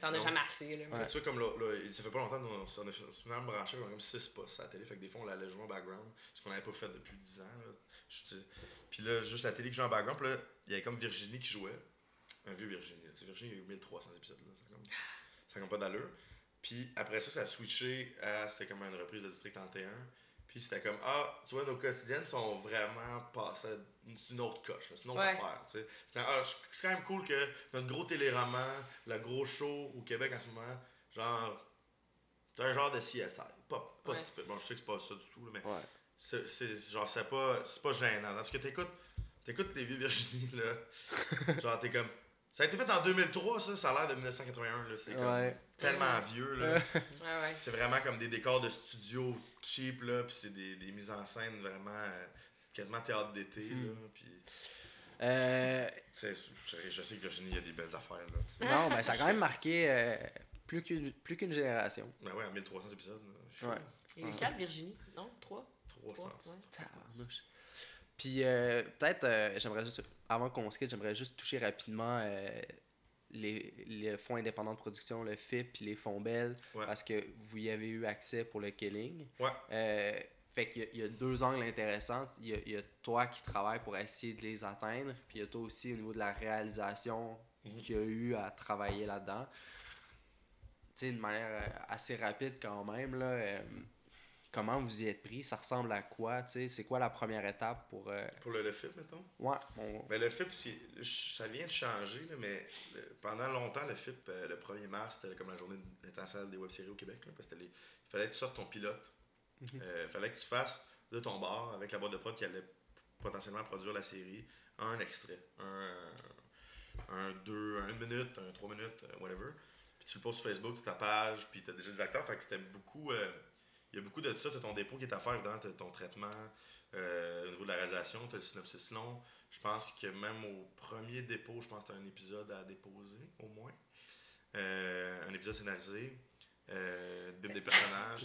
T'en as jamais assez, là. Mais tu vois, comme là, là, ça fait pas longtemps, nous, on, a finalement branché on a comme 6 postes à la télé, fait que des fois on l'allait jouer en background, ce qu'on n'avait pas fait depuis 10 ans. Là. Puis là, juste la télé qui jouait en background, puis là, il y avait comme Virginie qui jouait, un vieux Virginie. C'est Virginie, il y a eu 1300 épisodes, là. ça n'a comme, ça a comme pas d'allure. Puis après ça, ça a switché à, c'était comme une reprise de District 31. Puis c'était comme, ah, tu vois, nos quotidiennes sont vraiment passées une, autre coche, c'est une autre Ouais. affaire. tu sais. Ah, c'est quand même cool que notre gros téléroman, le gros show au Québec en ce moment, genre, t'as un genre de CSI. Pas, pas Ouais. si peu- bon, je sais que c'est pas ça du tout, là, mais Ouais. c'est, c'est- genre, c'est pas, c'est pas gênant. Dans ce que t'écoutes, t'écoutes les vieux Virginie, là, genre, t'es comme, ça a été fait en 2003, ça, ça a l'air de 1981. C'est comme tellement vieux. Là. C'est vraiment comme des décors de studio cheap, là, puis c'est des, des mises en scène vraiment euh, quasiment théâtre d'été. Là, hmm. puis... Euh, je sais que Virginie, a des belles affaires. Là, non, mais ça a quand même marqué euh, plus, qu'une, plus qu'une génération. Ben ouais, en 1300 épisodes. Là, ouais. Il y a 4, Virginie Non, 3 3, je pense. Puis euh, peut-être, euh, j'aimerais juste, avant qu'on se quitte, j'aimerais juste toucher rapidement euh, les, les fonds indépendants de production, le FIP puis les fonds Bell, Ouais. parce que vous y avez eu accès pour le Killing. Ouais. Euh, fait qu'il y a- il y, a deux angles intéressants. Il y, a, il y a toi qui travailles pour essayer de les atteindre, puis il y a toi aussi au niveau de la réalisation Mhm. qui a eu à travailler là-dedans. Tu sais, de manière assez rapide quand même, là. Euh, comment vous y êtes pris? Ça ressemble à quoi? tu sais? C'est quoi la première étape pour. euh, Pour le, le FIP, mettons? Ouais, on- Ben, le FIP, ça vient de changer, là, mais le- pendant longtemps, le FIP, euh, le 1er mars, c'était comme la journée internationale des web-séries au Québec. là, parce que les- il fallait que tu sortes ton pilote. Mhm. Euh, Il fallait que tu fasses de ton bar, avec la boîte de prod qui allait potentiellement produire la série, un extrait. Un, un deux, un une minute, un trois minutes, euh, whatever. Puis tu le postes sur Facebook, sur ta page, puis tu as déjà des acteurs. Fait que c'était beaucoup. Il y a beaucoup de ça. Tu as ton dépôt qui est à faire, évidemment, tu ton traitement euh, au niveau de la réalisation, tu as le synopsis long. Je pense que même au premier dépôt, je pense que tu as un épisode à déposer, au moins. Euh, un épisode scénarisé. Euh, bible des personnages.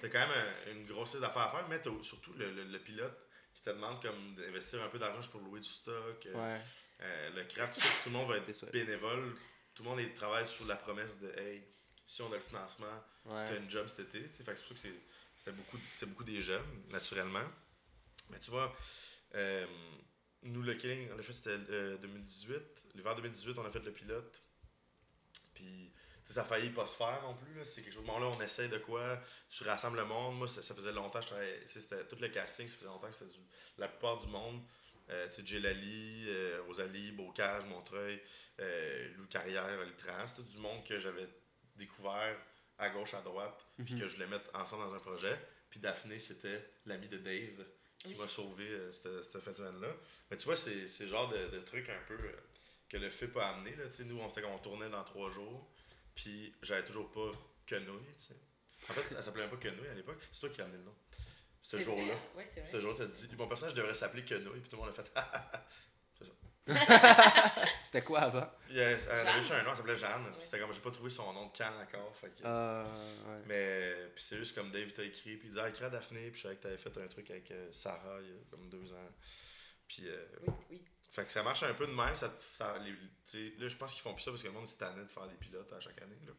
Tu as quand même un- une grosse liste d'affaires à faire, mais t'as surtout le, le- le pilote qui te demande comme d'investir un peu d'argent pour louer du stock. euh, Ouais. le craft, tout, tout le monde va être bénévole. Tout le monde il travaille sous la promesse de Hey, si on a le financement, Ouais. t'as une job cet été. tu. Fait que c'est pour ça que c'est- c'était beaucoup, beaucoup des jeunes, naturellement. Mais tu vois, euh, nous, le King, en fait, c'était euh, 2018. L'hiver 2018, on a fait le pilote. Puis, tu ça a failli pas se faire non plus. C'est quelque chose. Bon, là, on essaie de quoi? Tu rassembles le monde. Moi, ça, ça faisait longtemps. Tu sais, c'était tout le casting, ça faisait longtemps que c'était la plupart du monde. Euh, tu sais, Jill Ali, euh, Rosalie, Bocage, Montreuil, euh, Lou Carrière, Litran. C'était du monde que j'avais découvert à gauche, à droite, puis Mhm. que je voulais mettre ensemble dans un projet. Puis Daphné, c'était l'ami de Dave qui Oui. m'a sauvé euh, cette, cette fin de semaine-là. Mais tu vois, c'est c'est le genre de, de truc un peu euh, que le FIP a amené. Là, Tu sais, nous, on, fait qu'on tournait dans trois jours, puis j'avais toujours pas quenouille. tu sais. En fait, ça s'appelait même pas quenouille à l'époque. C'est toi qui as amené le nom. Ce jour-là. Ce jour t'as dit, mon personnage devrait s'appeler Quenouille, puis tout le monde a fait C'était quoi avant? Il Elle avait Jeanne. juste un nom, elle s'appelait Jeanne. Ouais. C'était comme, j'ai pas trouvé son nom de camp encore. Fait que- Euh, ouais. Mais, puis c'est juste comme Dave t'a écrit, puis il dit, ah, écris à Daphné, puis je savais que t'avais fait un truc avec euh, Sarah il y a comme deux ans. Puis, euh, Oui, oui. fait que ça marche un peu de même. Ça, les- là, je pense qu'ils font plus ça parce que le monde se tannait de faire des pilotes à chaque année. Là.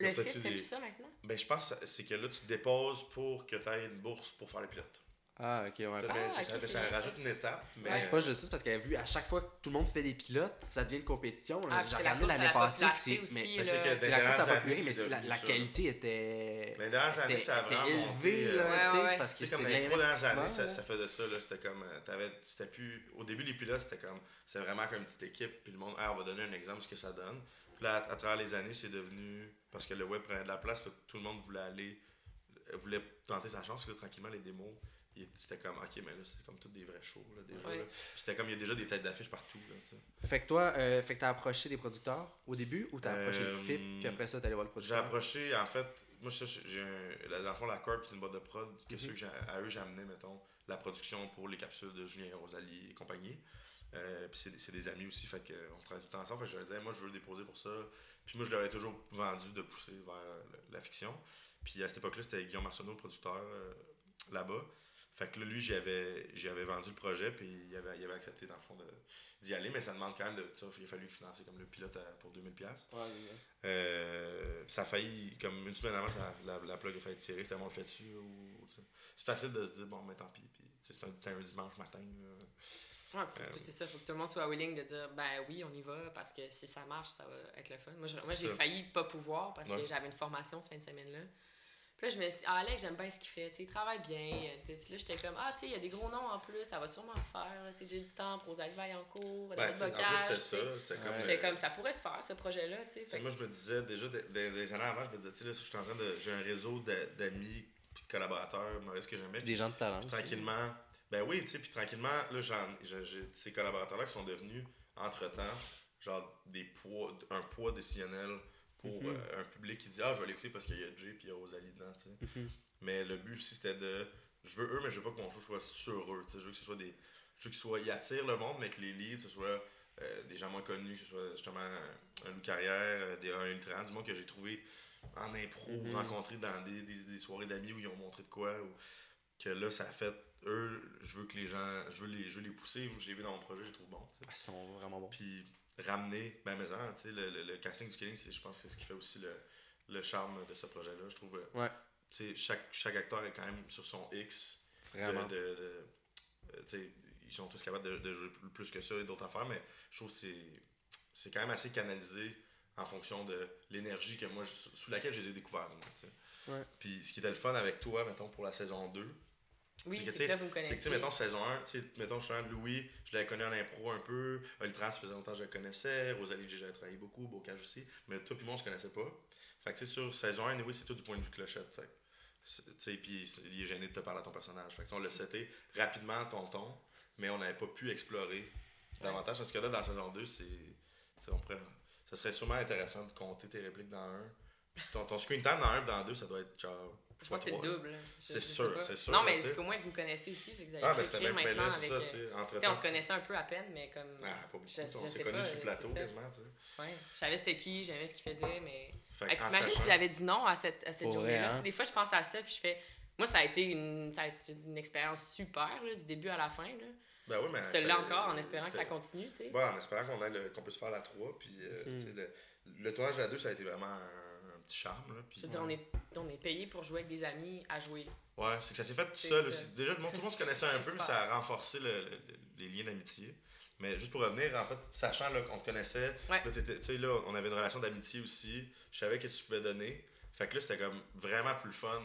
Le fait des- plus ça maintenant? Ben, je pense que c'est que là, tu te déposes pour que tu aies une bourse pour faire les pilotes. Ah, ok, ouais. Ben, Ah, ça, rajoute une étape, mais. Ouais, c'est pas juste ça, parce qu'elle a vu à chaque fois que tout le monde fait des pilotes, ça devient une compétition. Ah, J'ai regardé l'année la passée, c'est mais Mais c'est la course à popularité, mais la, la qualité était. Mais les dernières années, était- ça a était vraiment élevé, monté, là, euh, tu sais, parce que c'est comme les trois dernières années, ça, faisait ça. là, C'était comme. euh, t'avais- C'était plus. Au début, les pilotes, c'était comme. C'était vraiment comme une petite équipe. Puis le monde, ah, on va donner un exemple de ce que ça donne. Puis là, à, travers les années, c'est devenu. Parce que le web prenait de la place, tout le monde voulait aller. voulait tenter sa chance. Là, tranquillement, les démos. Il- C'était comme, ok, mais là, c'était comme toutes des vrais shows, là, déjà. Ouais. là. Puis C'était comme, il y a déjà des têtes d'affiche partout, là. Fait que toi, euh, fait que t'as approché des producteurs au début ou t'as approché le Euh, FIP, puis après ça, t'es allé voir le J'ai producteur? approché, en fait, moi, ça, j'ai un, dans le fond, la Corp, qui est une boîte de prod, que Mhm. ceux que j'ai- à eux, j'ai amené, mettons, la production pour les capsules de Julien Rosalie et compagnie. Euh, puis c'est, c'est des amis aussi, fait qu'on travaille tout le temps ensemble. Fait que je leur disais, moi, je veux le déposer pour ça. Puis moi, je leur ai toujours vendu de pousser vers euh, la fiction. Puis à cette époque-là, c'était Guillaume Arsenault, le producteur, euh, là-bas. Fait que là, lui, j'avais, j'avais vendu le projet, puis il avait, il avait accepté, dans le fond, d'y aller. Mais ça demande quand même de. Il a fallu financer comme le pilote à- pour 2000$. Ouais, ouais. Euh, ça a failli, comme une semaine avant, ça, la, la plug a fait tirer, c'était bon, on le fait dessus. C'est facile de se dire, bon, mais tant pis. Puis, c'est un, dimanche matin. là. Ouais, Euh, que- c'est ça, faut que tout le monde soit willing de dire ben oui, on y va parce que si ça marche, ça va être le fun. Moi, j'ai failli pas pouvoir parce Ouais. que j'avais une formation cette fin de semaine-là. Puis là, je me suis dit, ah, Alex, j'aime bien ce qu'il fait, tu sais, il travaille bien. euh. Puis là, j'étais comme, ah, tu sais, il y a des gros noms en plus, ça va sûrement se faire. Tu sais, j'ai du temps, Rosalie Vaillancourt, Ben, en plus, c'était tu sais. ça. C'était comme. Ouais. J'étais comme, ça pourrait se faire, ce projet-là, tu sais. moi, je me disais déjà, des, des- des années avant, je me disais, tu sais, là, je suis en train de. J'ai un réseau d'a- d'amis puis de collaborateurs, humoristes que j'aimais. Des gens de talent. Puis tranquillement, ben oui, tu sais, puis tranquillement, là, j'ai ces collaborateurs-là qui sont devenus, entre-temps, genre des poids, un poids décisionnel pour Mhm. euh, un public qui dit Ah, je vais l'écouter parce qu'il y a Jay puis il y a Rosalie dedans, tu sais. Mhm. Mais le but aussi, c'était de. Je veux eux, mais je veux pas que mon show soit sur eux. Je veux que ce soit des. Je veux qu'ils soient. Ils attirent le monde, mais que les leads, ce soit euh, des gens moins connus, que ce soit justement un, un Lou Carrière, euh, des, un Ultran, du monde que j'ai trouvé en impro, Mhm. rencontré dans des, des, des soirées d'amis où ils ont montré de quoi. Ou, que là, ça a fait. Eux, je veux que les gens. Je veux les, je veux les pousser. Je l'ai vu dans mon projet, je les trouve bon. tu sais. Ah, Ils sont vraiment bons. Puis ramener. Mais tu sais, le, le, le casting du Killing, je pense que c'est ce qui fait aussi le, le charme de ce projet-là. Je trouve. euh, Ouais. Tu sais, chaque, chaque acteur est quand même sur son X. Vraiment. de, de- euh, tu sais, ils sont tous capables de, jouer plus que ça et d'autres affaires, mais je trouve que c'est, quand même assez canalisé en fonction de l'énergie que moi, sous laquelle je les ai découverts. Ouais. Puis ce qui était le fun avec toi, mettons, pour la saison 2, Oui, c'est que là, vous me c'est connaissez. que, mettons, saison 1, tu sais, mettons, justement, Louis, je l'avais connu en impro un peu. Olitran, ça faisait longtemps que je le connaissais. Rosalie, j'ai déjà travaillé beaucoup. Bocage aussi. Mais toi, puis moi, on se connaissait pas. Fait que, tu sais, sur saison 1, oui, c'est tout du point de vue clochette. Fait tu sais, puis il est gêné de te parler à ton personnage. Fait que, on l'a seté rapidement, tonton, mais on n'avait pas pu explorer davantage. Parce que là, dans saison 2, c'est. tu sais, on pourrait. Ça serait sûrement intéressant de compter tes répliques dans un. Puis ton, ton screen time dans un, dans deux, ça doit être genre. Je pense que c'est double. Je- C'est sûr, c'est sûr, Non, mais c'est qu'au moins, vous me connaissez aussi. Fait que vous avez Ah, ben c'était écrire même. Mais maintenant là, c'est avec, ça, tu euh, sais. Entre on se connaissait un peu à peine, mais comme. Ah, pas beaucoup. Je- on s'est connus pas, sur le plateau c'est quasiment, tu sais. Ouais. Je savais c'était qui, j'aimais ce qu'il faisait, mais. Fait T'imagines si j'avais dit non à cette, à cette journée-là? hein? Des fois, je pense à ça, puis je fais. Moi, ça a été une, ça a été une expérience super, là, du début à la fin. Là. Ben oui, mais. Celui-là ça- encore, en espérant que ça continue. tu sais. Ouais, en espérant qu'on ait le- qu'on puisse faire la 3. Puis, euh, tu sais, le, le tournage de la 2, ça a été vraiment petit charme. Là, puis, Je veux dire, on est, on est payé pour jouer avec des amis à jouer. Ouais, c'est que ça s'est fait tout seul aussi. Déjà, tout le monde se connaissait un peu, mais ça a renforcé le- le- le- les liens d'amitié. Mais juste pour revenir, en fait, sachant qu'on te connaissait, Ouais. là, t'étais- tu sais, là, on avait une relation d'amitié aussi. Je savais que tu pouvais donner. Fait que là, c'était comme vraiment plus fun.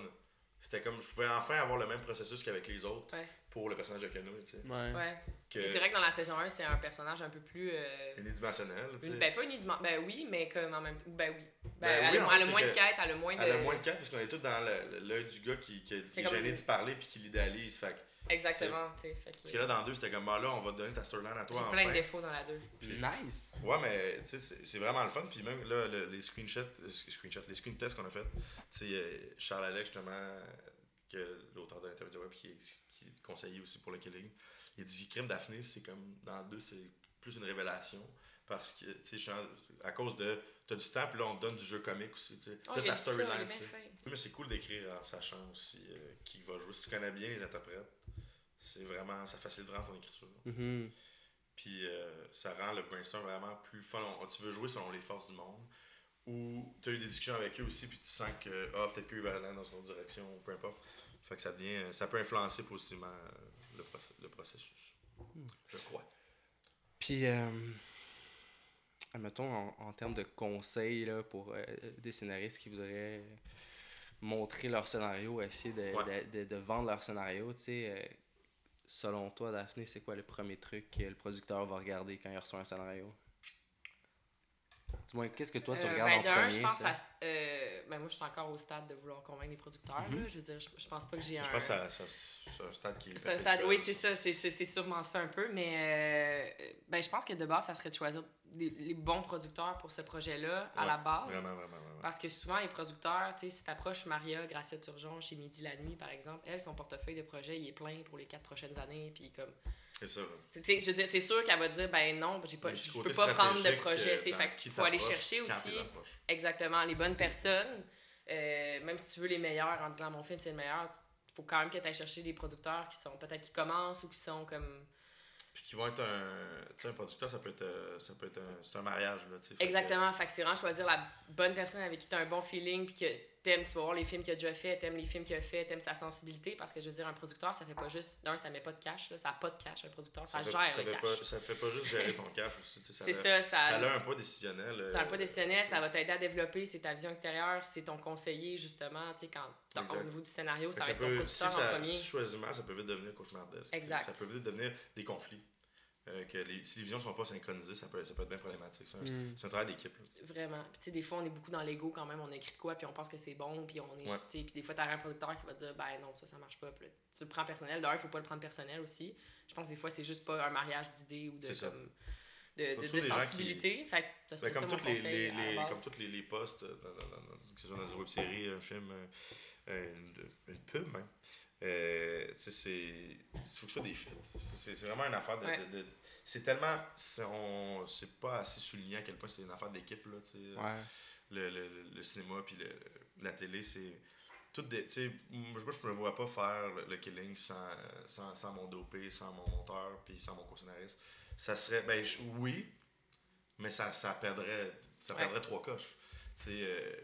C'était comme, je pouvais enfin avoir le même processus qu'avec les autres Ouais. Pour le personnage de Canoë, tu sais. Ouais. Ouais. Que C'est vrai que dans la saison 1, c'est un personnage un peu plus. euh, unidimensionnel, tu sais. ben, pas unidimensionnel. Ben oui, mais comme en même temps. Ben oui. Ben, Ben elle, oui, a- elle a moins de quêtes, elle a moins de. Elle a moins de cas parce qu'on est tous dans l'œil du gars qui, qui, qui est comme- gêné de parler puis qui l'idéalise. Fait que- Exactement, tu sais. fait que- Parce que là, dans deux, c'était comme, ah, là, on va te donner ta storyline à toi J'ai enfin. plein de défauts dans la 2. Puis- Nice. Ouais, mais tu sais, c'est c'est vraiment le fun. Puis même là, le- les screenshots, euh, screenshots, les screen tests qu'on a fait, tu sais, euh, Charles Alex, justement, que l'auteur de l'interview web qui, est- qui est conseiller aussi pour le killing, il dit Crime Daphné, c'est comme dans le deux, c'est plus une révélation. Parce que, tu sais, à cause de. T'as du temps, puis là, on te donne du jeu comique aussi, tu sais. Oh, T'as ta storyline, tu sais. mais c'est cool d'écrire en sachant aussi euh, qui va jouer. Si tu connais bien les interprètes, c'est vraiment. Ça facilite vraiment ton écriture. Mhm. Puis euh, ça rend le brainstorm vraiment plus fun. On- tu veux jouer selon les forces du monde. Ou tu as eu des discussions avec eux aussi, puis tu sens que ah, peut-être qu'eux veulent aller dans une autre direction, ou peu importe. Fait que ça devient. Ça peut influencer positivement euh, le, process- le processus. Je crois. Puis, euh, admettons, en, en termes de conseils là, pour euh, des scénaristes qui voudraient montrer leur scénario, essayer de, Ouais. de, de- de vendre leur scénario, tu sais, euh, selon toi, Daphné, c'est quoi le premier truc que le producteur va regarder quand il reçoit un scénario? Du moins, qu'est-ce que toi tu Euh, regardes ben, en de un, premier? je pense à. euh, ben, moi, je suis encore au stade de vouloir convaincre les producteurs. Mhm. là. Je veux dire, je, je pense pas que j'ai un. Je pense c'est un stade qui est. C'est un stade, oui, c'est ça, c'est, c'est, c'est sûrement ça un peu, mais euh, ben, je pense que de base, ça serait de choisir des- les bons producteurs pour ce projet-là à la base. Vraiment, vraiment, vraiment. Parce que souvent, les producteurs, tu sais, si t'approches Maria, Gracia Turgeon, chez Midi la Nuit, par exemple, elle, son portefeuille de projet, il est plein pour les quatre prochaines années, puis comme... C'est ça. Je veux dire, c'est sûr qu'elle va dire, ben non, j'ai pas, je peux pas prendre de projet, euh, qui qu'il faut aller chercher aussi exactement les bonnes personnes, euh, même si tu veux les meilleurs en disant mon film c'est le meilleur, il faut quand même que tu ailles chercher des producteurs qui sont peut-être qui commencent ou qui sont comme Puis qui vont être un. Tu sais, un producteur, ça peut être, euh, ça peut être un. C'est un mariage, là. Fait que- Exactement. Fait que c'est vraiment choisir la bonne personne avec qui tu as un bon feeling, puis que t'aimes, tu vas voir les films qu'il a déjà fait, t'aimes les films qu'il a fait, t'aimes sa sensibilité, parce que je veux dire, un producteur, ça fait pas juste. D'un, ça met pas de cash, là, ça a pas de cash, un producteur, ça, fait- gère ça le fait cash. Pas, ça fait pas juste gérer ton cash aussi. tu sais, a- ça, ça. Ça a un poids décisionnel. euh, C'est un pas décisionnel, ça va t'aider à développer, c'est ta vision extérieure, c'est ton conseiller, justement, tu sais, quand, dans- au niveau du scénario, ça va ça être ton peut, si producteur en ça, premier. si choisiment, ça peut vite devenir cauchemardesque. Exact. Ça peut vite devenir des conflits. Euh, que les, si les visions sont pas synchronisées, ça peut, ça peut être bien problématique. C'est un, Mm. un travail d'équipe. Vraiment. Puis, tu sais, des fois, on est beaucoup dans l'ego quand même. On écrit de quoi, puis on pense que c'est bon, puis on est. Ouais. Puis des fois, t'as un producteur qui va dire, ben non, ça, ça marche pas. Puis tu le prends personnel. D'ailleurs, il faut pas le prendre personnel aussi. Je pense que des fois, c'est juste pas un mariage d'idées ou de, comme, de, de, qui- sensibilité. Fait que ça serait Ben, ça comme, mon les, comme tous les, les postes, euh, dans- dans- dans- que ce soit dans une web série, un film, euh, euh, une, une pub même, euh, tu sais, c'est. Il faut que ce soit des fits. C'est- vraiment une affaire de. Ouais. de- de- c'est tellement. C'est on- c'est pas assez souligné à quel point c'est une affaire d'équipe. là, tu sais. Ouais. le, le, le cinéma puis le- la télé, c'est tout des. Tu sais, moi, je- me vois pas faire le, le killing sans, sans, sans mon DOP, sans mon monteur, puis sans mon co-scénariste. Ça serait. Ben, je- oui, mais ça, ça perdrait. Ça Ouais. perdrait trois coches. Tu sais, euh,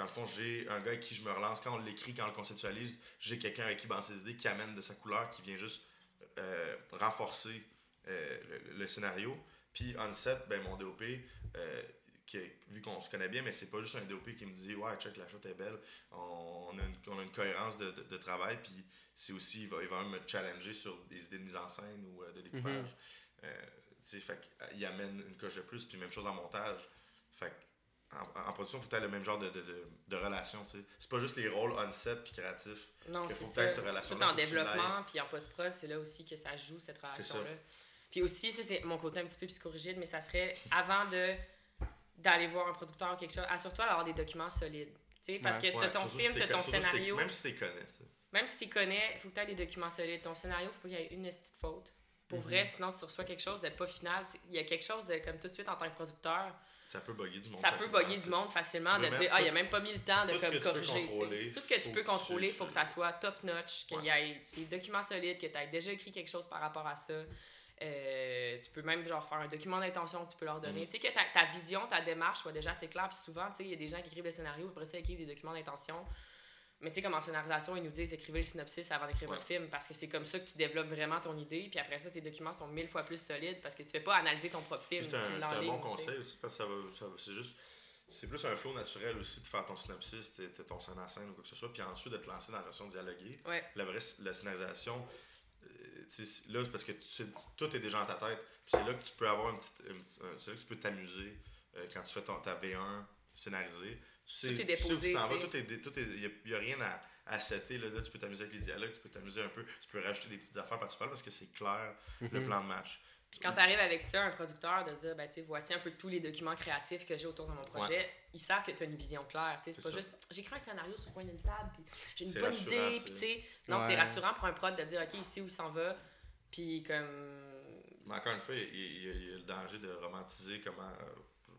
dans le fond, j'ai un gars avec qui je me relance. Quand on l'écrit, quand on le conceptualise, j'ai quelqu'un avec qui bande ses idées, qui amène de sa couleur, qui vient juste euh, renforcer euh, le, le scénario. Puis on set, ben, mon DOP, euh, que, vu qu'on se connaît bien, mais c'est pas juste un DOP qui me dit Ouais, check, la shot est belle. On, on a, une, on a une cohérence de, de, de travail, puis c'est aussi, il va, il va même me challenger sur des idées de mise en scène ou de découpage. Sais, fait qu'il amène une coche de plus, puis même chose en montage. Fait en, en production, il faut que tu aies le même genre de, de, de, de relation. tu sais. C'est pas juste les rôles on-set puis créatifs. Non, c'est faut que t'aies ça. cette relation-là, Tout en tu développement, puis en post-prod, c'est là aussi que ça joue, cette relation-là. Puis aussi, ça, c'est mon côté un petit peu psychorigide, mais ça serait avant de d'aller voir un producteur ou quelque chose, assure-toi d'avoir des documents solides. Tu sais, parce Ouais. que Ouais, t'as ton film, t'as t'es- ton scénario. Même si tu connais. tu. Même si tu connais, il faut que tu aies des documents solides. Ton scénario, faut pas qu'il y ait une petite faute. Pour Mhm. vrai, sinon tu reçois quelque chose de pas final. Il y a quelque chose de, comme tout de suite, en tant que producteur, Ça peut bugger du monde. ça peut bugger du monde facilement de dire Ah, il a même pas mis le temps de tout ce comme, que tu peux corriger. Tout ce que tu peux contrôler, il faut que ça soit top notch, qu'il y ait des documents solides, que tu aies déjà écrit quelque chose par rapport à ça. Euh, tu peux même genre faire un document d'intention que tu peux leur donner. Mhm. Tu sais, que ta, ta vision, ta démarche soit déjà assez claire. Puis souvent, tu sais, il y a des gens qui écrivent le scénario, après ça, ils écrivent des documents d'intention. Mais tu sais, comme en scénarisation, ils nous disent écrivez le synopsis avant d'écrire Ouais. votre film parce que c'est comme ça que tu développes vraiment ton idée. Puis après ça, tes documents sont mille fois plus solides parce que tu fais pas analyser ton propre film. C'est un, un bon conseil aussi parce que ça va, ça va- c'est juste c'est plus un flow naturel aussi de faire ton synopsis, t'es- t'es ton scène en scène ou quoi que ce soit, puis ensuite de te lancer dans la version dialoguée. Ouais. La vraie la scénarisation, euh, là, parce que tout est déjà dans ta tête, puis c'est là que tu peux avoir une petite, c'est là que tu peux t'amuser euh, quand tu fais ton, ta V1 scénarisée. Sais, Tout est déposé, tu t'en tu vas, sais. tout est, dé- tout est, y a, y a rien à, à setter, là, Là, tu peux t'amuser avec les dialogues, tu peux t'amuser un peu, tu peux rajouter des petites affaires par-ci parce que c'est clair, le Mhm. plan de match. Puis quand tu arrives avec ça, un producteur, de dire, ben, voici un peu tous les documents créatifs que j'ai autour de mon projet, ils savent que tu as une vision claire. C'est pas ça. juste, j'écris un scénario sur le coin d'une table, puis j'ai une bonne idée, puis tu sais. sais. Non, Ouais. c'est rassurant pour un prod de dire, OK, ici où il s'en va, puis comme. Mais encore une fois, il y, a- il y a- il y a le danger de romantiser comment.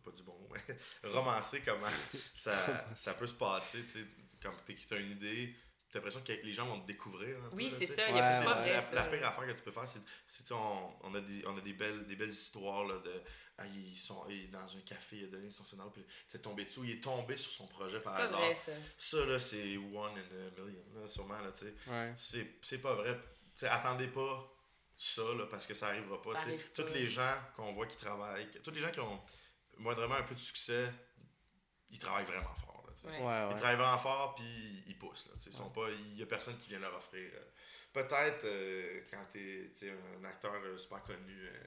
Pas du bon mot, mais romancer comment ça, ça peut se passer. Tu sais, comme tu as une idée, tu as l'impression que les gens vont te découvrir. un Oui, c'est ça, il Ouais, a C'est pas vrai. la, ça. la pire affaire que tu peux faire, c'est, c'est, tu sais, on, on a des, on a des belles, des belles histoires là, de. Ah, ils sont il est dans un café, il a donné son scénario, puis il est tombé dessous. Il est tombé sur son projet C'est par pas hasard. vrai, ça. Ça, là, c'est one in a million, là, sûrement. Là, tu sais. Ouais. C'est, c'est pas vrai. T'sais, attendez pas ça, là, parce que ça arrivera pas. Arrive Toutes les gens qu'on voit qui travaillent, tous les gens qui ont moindrement un peu de succès, ils travaillent vraiment fort. Là, t'sais. Ouais. Ouais, Ils travaillent vraiment fort, puis ils poussent. Là, t'sais. Ils sont pas, il y a personne qui vient leur offrir. euh, Peut-être euh, quand tu es un acteur euh, super connu, euh,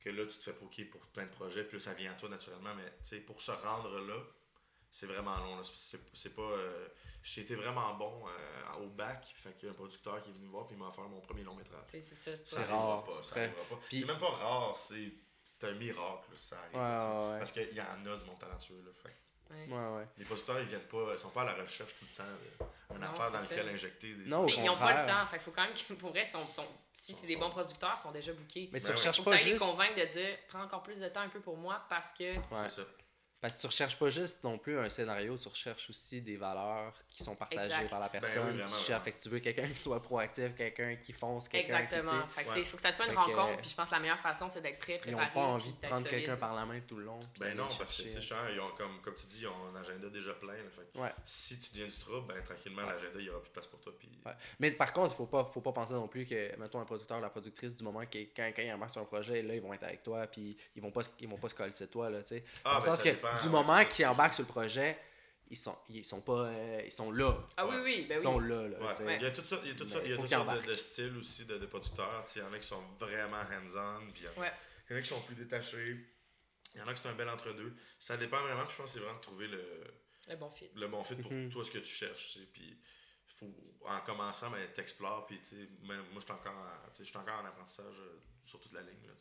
que là, tu te fais poker pour plein de projets, puis là, ça vient à toi naturellement. Mais pour se rendre là, c'est vraiment long. C'est c'est pas. euh, J'ai été vraiment bon euh, au bac, fait qu'il y a un producteur qui est venu me voir, puis il m'a offert mon premier long métrage. C'est ça, c'est rare, pas, ça C'est même pas rare, c'est c'est un miracle, ça arrive. Ouais, ouais. Parce qu'il y en a du monde talentueux. Là, fait. Ouais. Ouais, ouais. Les producteurs, ils viennent pas, ils sont pas à la recherche tout le temps d'une affaire dans laquelle injecter des Non, ils n'ont pas le temps. Fait qu'il faut quand même que, pour vrai, sont, sont- si c'est des bons producteurs, ils sont déjà bookés. Mais tu Ben ouais. recherches Faut pas peut-être les juste. convaincre de dire prends encore plus de temps un peu pour moi parce que Ouais. C'est ça. Parce que tu recherches pas juste non plus un scénario, tu recherches aussi des valeurs qui sont partagées Exact. par la Ben personne. oui, tu vraiment, fait que tu veux quelqu'un qui soit proactif, quelqu'un qui fonce, quelqu'un qui. Exactement. Fait que, Ouais. il faut que ça soit une Fait rencontre. euh, Puis je pense que la meilleure façon, c'est d'être prêt, Ils préparé. n'ont pas envie de prendre quelqu'un par la main tout le long. Ben non, parce que, ils ont, comme, comme tu dis, ils ont un agenda déjà plein. là, fait que Ouais. Si tu deviens du trouble, ben tranquillement, l'agenda, il y aura plus de place pour toi. Puis... Ouais. Mais par contre, il faut pas, faut pas penser non plus que, mettons, un producteur ou la productrice, du moment que quand, quand ils embarquent sur un projet, là, ils vont être avec toi, puis ils vont pas, se- ils vont pas se coller de toi, là, tu sais. Ah, Dans ben, sens ça que dépend, du ouais, moment qu'ils embarquent sur le projet, ils sont, ils sont pas, euh, ils sont là. Ah oui, Ouais. oui, ben ils oui. sont là, là, Ouais. Il y a tout ça, il y a tout ça, il y a de, de styles aussi de, de producteurs. Il y en a qui sont vraiment hands-on, puis il y en- Ouais. il y en a qui sont plus détachés. Il y en a qui sont un bel entre-deux. Ça dépend vraiment, puis je pense que c'est vraiment de trouver le, Le bon fit. le bon fit pour Mhm. toi, ce que tu cherches. Puis faut, en commençant, ben, t'explores. Puis, moi, je suis encore, en- encore en apprentissage euh, sur toute la ligne. Là.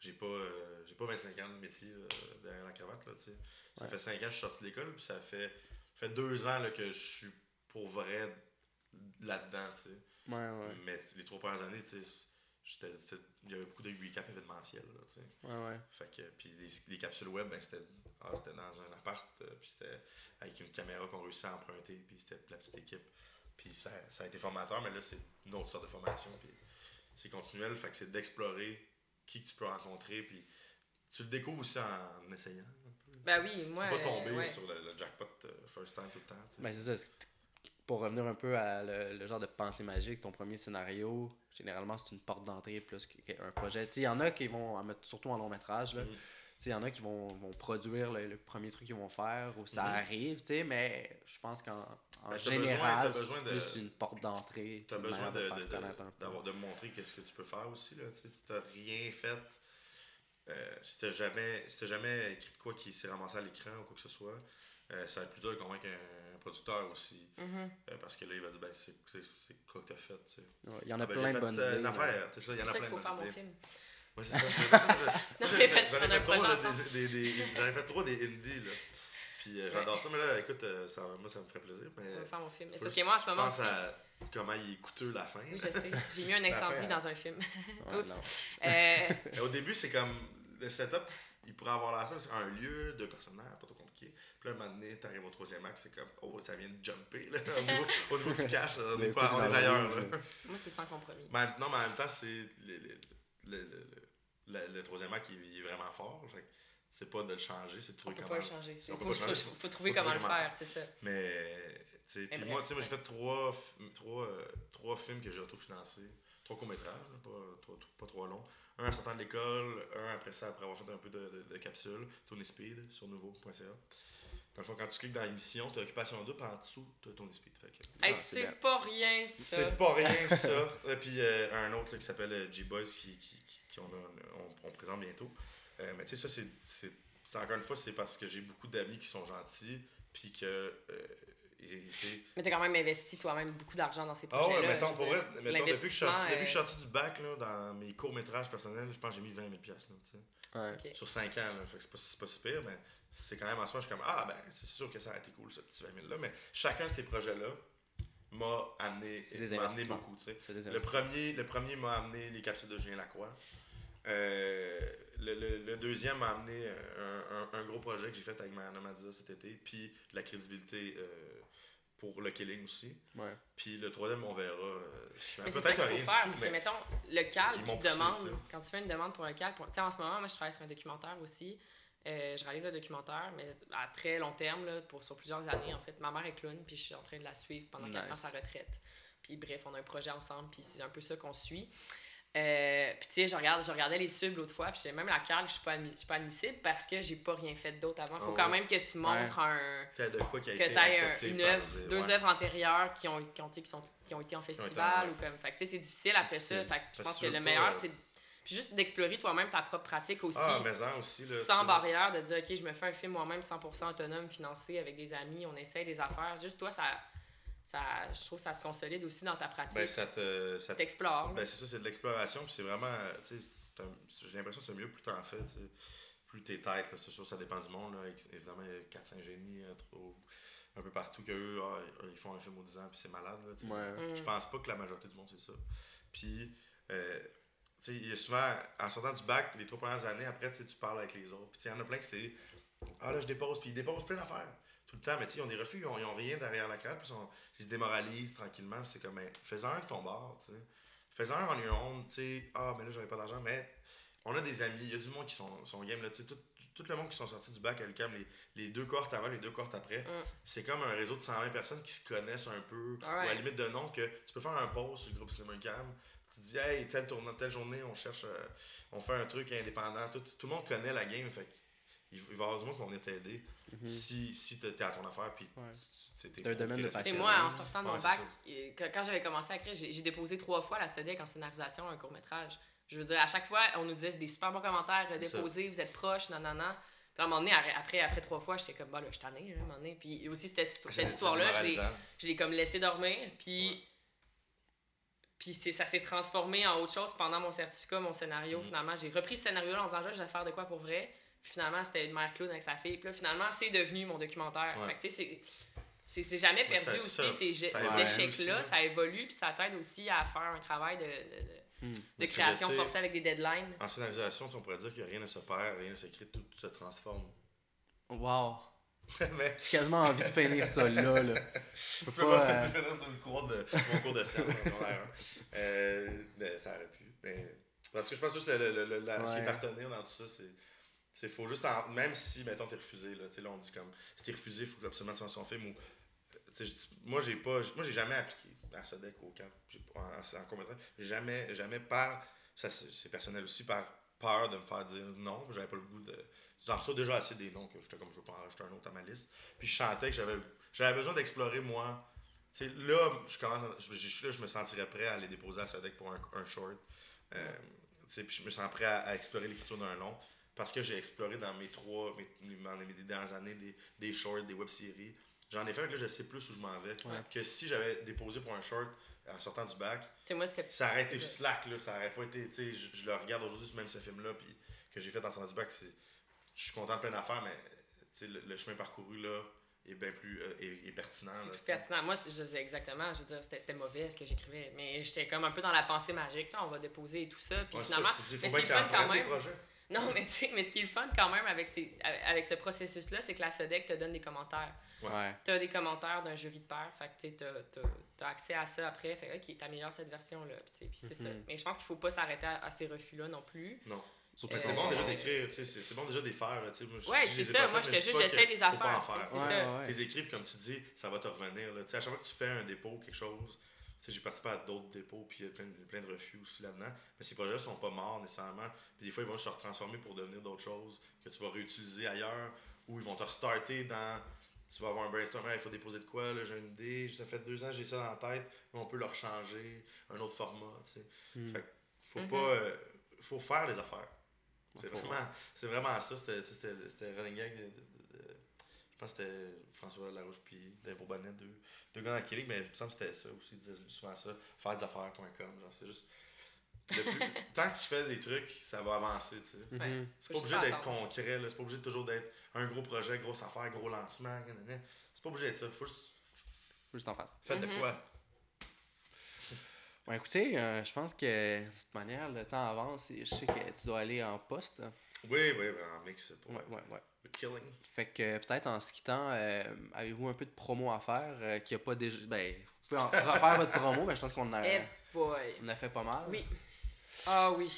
J'ai pas, euh, j'ai pas 25 ans de métier euh, derrière la cravate. Là, ça Ouais. fait 5 ans que je suis sorti de l'école. Puis ça fait, fait 2 ans là, que je suis pour vrai là-dedans. tu sais. Ouais, ouais. Mais les trois premières années, il y avait beaucoup de recap événementiels. Là. Fait que, puis les, les capsules web, ben, c'était ah, c'était dans un appart, euh, puis c'était avec une caméra qu'on réussit à emprunter, puis c'était la petite équipe. Puis ça, ça a été formateur, mais là, c'est une autre sorte de formation, puis c'est continuel. Fait que c'est d'explorer qui que tu peux rencontrer, puis tu le découvres aussi en essayant. un peu. Ben oui, Tu moi. peux pas tomber euh, ouais. sur le, le jackpot euh, first time tout le temps. tu sais. Ben, c'est ça. Pour revenir un peu à le, le genre de pensée magique, ton premier scénario, généralement, c'est une porte d'entrée plus qu'un projet. Tu sais, Il y en a qui vont, en mettre- surtout en long métrage, là, Mhm. Il y en a qui vont, vont produire le, le premier truc qu'ils vont faire, ou ça Mhm. arrive, tu sais, mais je pense qu'en en Ben, t'as besoin- général, t'as c'est de- plus une porte d'entrée. Tu as besoin de, de, de, de montrer qu'est-ce que tu peux faire aussi. Là, tu sais, si tu rien fait, euh, si tu jamais, si t'as jamais écrit de quoi qui s'est ramassé à l'écran ou quoi que ce soit, euh, ça va être plus dur de convaincre un, un producteur aussi. Mhm. Euh, parce que là, il va dire ben, c'est, c'est, c'est quoi que tu as fait. tu sais. Ouais, Il y en a Ah, ben, plein de bonnes idées. C'est ça, il C'est en pour a ça plein qu'il de faut faire mon film. Ouais, c'est ça. Je- j'en mais ai fait, trop, là, des, des, des- j'en ai fait trop des indies, là. Puis euh, j'adore ça, mais là, écoute, euh, ça, moi, ça me ferait plaisir. Mais On va faire mon film. Mais c'est parce que moi, en ce moment penses aussi. à comment il est coûteux la fin. Oui, je sais. J'ai mis un incendie L'affaire. dans un film. Ouais, Oups. Euh, au début, c'est comme le setup, il pourrait avoir l'air ça, c'est un lieu, deux personnages, pas trop compliqué. Puis là, un moment donné, t'arrives au troisième acte, c'est comme, oh, ça vient de jumper, là, au, niveau, au niveau du cash, là, on est, pas, on est le ailleurs. Là. moi, c'est sans compromis. Mais non, mais en même temps, c'est le, le, le, troisième acte, il, il est vraiment fort. Fait c'est pas de le changer, c'est de On trouver peut comment. pas le changer. on Il peut faut, pas changer, faut- faut- faut trouver comment le faire, c'est ça. Mais, tu sais, moi, tu sais, moi, j'ai fait trois, trois, euh, trois films que j'ai autofinancés. Trois courts-métrages, pas, trois, pas trop longs. Un en sortant de l'école, un après ça, après avoir fait un peu de, de, de capsule, Tony Speed, sur nouveau.ca. Dans le fond, quand tu cliques dans l'émission, tu as Occupation Double, puis en dessous, tu as Tony Speed. Fait que, Hey, Ah, c'est bien. pas rien, ça. c'est pas rien, ça. Et puis euh, un autre là, qui s'appelle euh, G-Boys, qui, qui, qui, qui on, a- on, on présente bientôt. Euh, mais tu sais, ça, c'est, c'est, c'est- Encore une fois, c'est parce que j'ai beaucoup d'amis qui sont gentils, puis que. euh, et, Mais t'as quand même investi toi-même beaucoup d'argent dans ces Ah projets-là. ouais, mettons, je veux pour dire, vrai, mettons, depuis que je suis sorti, l'investissement, depuis que je suis sorti du bac, là, dans mes courts-métrages personnels, je pense que j'ai mis 20 000 piastres, là. Ouais. Sur 5 ans, là. Fait que c'est pas, c'est pas si pire, mais c'est quand même en ce moment, je suis comme, ah, ben, c'est sûr que ça a été cool, ce petit 20 000 là. Mais chacun de ces projets-là m'a amené, C'est des m'a amené investissements. beaucoup, tu sais. C'est des Le investissements. premier, le premier m'a amené les capsules de Julien Lacroix. Euh, le, le- le deuxième m'a amené un, un- un gros projet que j'ai fait avec Mariana Madza cet été, puis la crédibilité euh, pour le killing aussi. Ouais. Puis le troisième, on verra. euh, qu'il Mais c'est ça qu'il faut faire, tout, parce que, mettons, le cal Ils qui poussé, demande, quand tu fais une demande pour un cal, pour... tu sais, en ce moment, moi, je travaille sur un documentaire aussi. Euh, je réalise un documentaire, mais à très long terme, là, pour, sur plusieurs années, en fait. Ma mère est clown, puis je suis en train de la suivre pendant qu'elle Nice. prend sa retraite. Puis bref, on a un projet ensemble, puis c'est un peu ça qu'on suit. Euh, puis tu sais, je, regarde, je regardais les subs l'autre fois, puis j'étais même la cal, je suis pas, je suis pas admissible parce que j'ai pas rien fait d'autre avant. Faut Ah quand ouais. même que tu montres un qu'il y a de quoi qui a que tu aies une œuvre, deux ouais. œuvres antérieures qui ont, qui ont, qui sont, qui ont été en festival ouais. ou comme. Fait que tu sais, c'est difficile après ça. difficile. Fait que je pense que le meilleur, euh, c'est puis juste d'explorer toi-même ta propre pratique aussi. Ah, mais en aussi. Là, sans barrière, de dire, OK, je me fais un film moi-même 100% autonome, financé avec des amis, on essaye des affaires. Juste toi, ça, ça, je trouve que ça te consolide aussi dans ta pratique. Ben, ça te. Ça te- T'explores. là. ben, c'est ça, c'est de l'exploration, puis c'est vraiment. j'ai l'impression que c'est mieux plus t'en fais, tu sais. Plus t'es tête, là, c'est sûr, ça dépend du monde, là. Évidemment, il y a 4-5 génies euh, trop, un peu partout qu'eux, ah, ils font un film aux 10 ans, puis c'est malade, là. Ouais. Mm. Je pense pas que la majorité du monde, c'est ça. Puis, euh, il y a souvent, en sortant du bac, les trois premières années, après, tu parles avec les autres. Puis, il y en a plein que c'est, ah là, je dépose, puis ils déposent plein d'affaires. Tout le temps, mais tu sais, ils ont des refus, ils ont, ils ont rien derrière la crête, puis ils, se démoralisent tranquillement. c'est comme, ben, fais-en un de ton bord, tu sais. Fais-en un en une honte, tu sais, ah, mais là, j'aurais pas d'argent, mais on a des amis, il y a du monde qui sont, sont game, là, tu sais, tout, tout le monde qui sont sortis du bac à l'UQAM, les, les deux cohortes avant, les deux cohortes après, Mm. c'est comme un réseau de 120 personnes qui se connaissent un peu, ou à la limite de nom, que tu peux faire un post sur le groupe Cinéma UQAM, tu dis, hey, telle, tournoi, telle journée, on cherche, euh, on fait un truc indépendant, tout, tout le monde connaît la game, fait il il va y avoir du monde qui va Mhm. si, si à ton affaire, puis Ouais. t'es C'est un domaine de passionné. moi, en sortant de mon Ouais, bac, quand j'avais commencé à écrire, j'ai déposé trois fois à la SEDEC en scénarisation un court-métrage. Je veux dire, à chaque fois, on nous disait des super bons commentaires, déposés, vous êtes proches, non, non, non. Puis à un moment donné, après, après, après trois fois, j'étais comme, bah là, je suis tannée, hein, à un moment donné. Puis aussi, cette, cette histoire-là, je l'ai- démoralisant. je l'ai comme laissé dormir, puis... Ouais. Puis c'est- ça s'est transformé en autre chose pendant mon certificat, mon scénario. Mhm. Finalement, j'ai repris ce scénario-là en disant, je vais faire de quoi pour vrai. Puis finalement, c'était une mère clown avec sa fille. Puis là, finalement, c'est devenu mon documentaire. Ouais. Fait que tu sais, c'est- jamais perdu ça- aussi, ça- ces, ces échecs-là. Ça évolue, puis ça t'aide aussi à faire un travail de, de- de- Hmm. de création forcée avec des deadlines. En scénarisation, on pourrait dire que rien ne se perd, rien ne s'écrit, tout se transforme. Wow. Mais J'ai quasiment envie de finir ça là. là. Tu peux pas, pas euh, fais dans une cour de mon cours de en secondaire un. Euh, mais ça aurait pu. Mais, parce que je pense juste que le, le, le- ce qui est partenaire dans tout ça, c'est. c'est faut juste. en- même si, mettons, t'es refusé, là, tu sais, là, on dit comme. Si t'es refusé, il faut absolument que tu fasses son film ou. moi, j'ai pas. Moi, j'ai jamais appliqué à SODEC au camp. En, en court-métrage. J'ai Jamais, jamais par. Ça, c'est personnel aussi, par peur de me faire dire non. J'avais pas le goût de. j'en reçois déjà assez des noms que j'étais comme, je veux pas en rajouter un autre à ma liste. Puis je chantais que j'avais, j'avais besoin d'explorer moi. Là, je commence, à- je, je suis là, je me sentirais prêt à aller déposer à Sodec pour un, un short. Euh, puis je me sens prêt à, à explorer l'écriture d'un long. Parce que j'ai exploré dans mes trois, mes, mes dernières années, des, des shorts, des web-séries. J'en ai fait, là, je sais plus où je m'en vais. Ouais. Que si j'avais déposé pour un short en sortant du bac, moi, ça aurait été C'est slack, là. Ça aurait pas été. Tu sais, je, le regarde aujourd'hui, même ce film-là, puis que j'ai fait en sortant du bac, c'est. Je suis content de plein d'affaires, mais le, le chemin parcouru, là, est bien plus. euh, est, est pertinent. C'est plus pertinent. Moi, c'est- je sais exactement. Je veux dire, c'était mauvais ce que j'écrivais. Mais j'étais comme un peu dans la pensée magique. On va déposer et tout ça. Puis Ouais, finalement. ça, tu dis, mais faut ce bien qui est qu'il le en fun quand prenne des même. projets. Non, mais tu sais, mais ce qui est le fun quand même avec, ces, avec ce processus-là, c'est que la SODEC te donne des commentaires. Ouais. Tu as des commentaires d'un jury de pairs. Fait que tu as, accès à ça après. Fait que, OK, t'améliores cette version-là. Puis, tu sais, puis c'est ça. Mhm. Mais je pense qu'il faut pas s'arrêter à, à ces refus-là non plus. Non. Surtout Euh, c'est bon déjà d'écrire, tu sais, c'est c'est bon déjà de les faire. Tu sais, moi, je- Ouais, c'est ça. Moi, j'étais juste, j'essaie faut pas en affaires. faire. C'est Ouais, ça. ouais, ouais. Tes écrits, puis comme tu dis, ça va te revenir. Là. Tu sais, À chaque fois que tu fais un dépôt, quelque chose, j'ai participé à d'autres dépôts, puis il y a plein, de- plein de refus aussi là-dedans. Mais ces projets-là sont pas morts nécessairement. Puis des fois, ils vont se retransformer pour devenir d'autres choses que tu vas réutiliser ailleurs, ou ils vont te restarter dans. Tu vas avoir un brainstorm, il faut déposer de quoi, là, j'ai une idée, ça fait deux ans que j'ai ça dans la tête, on peut le rechanger, un autre format, tu sais. Hmm. Fait que faut Mhm. pas. euh, faut faire les affaires. C'est vraiment, c'est vraiment ça. C'était, c'était, c'était running gag de, de- de- de- je pense que c'était François Larouche puis Dave Bourbonnais, deux, deux gars dans mais il me semble que c'était ça aussi. Ils disaient souvent ça. Faire des affaires.com. Genre, c'est juste. plus- tant que tu fais des trucs, ça va avancer, tu sais. Mhm. C'est pas obligé d'être concret, là. C'est pas obligé de toujours d'être un gros projet, grosse affaire, gros lancement. C'est pas obligé d'être ça. Faut juste. Faut juste en face. Faites de Mhm. quoi? Bon, écoutez, euh, je pense que de toute manière, le temps avance et je sais que tu dois aller en poste. Oui, oui, oui, en mix pour Ouais, ouais, ouais. le killing. Fait que peut-être en se quittant, euh, avez-vous un peu de promo à faire euh, qui a pas déjà. Ben, vous pouvez en refaire votre promo, mais je pense qu'on a, Eh on a fait pas mal. Oui. Ah oui.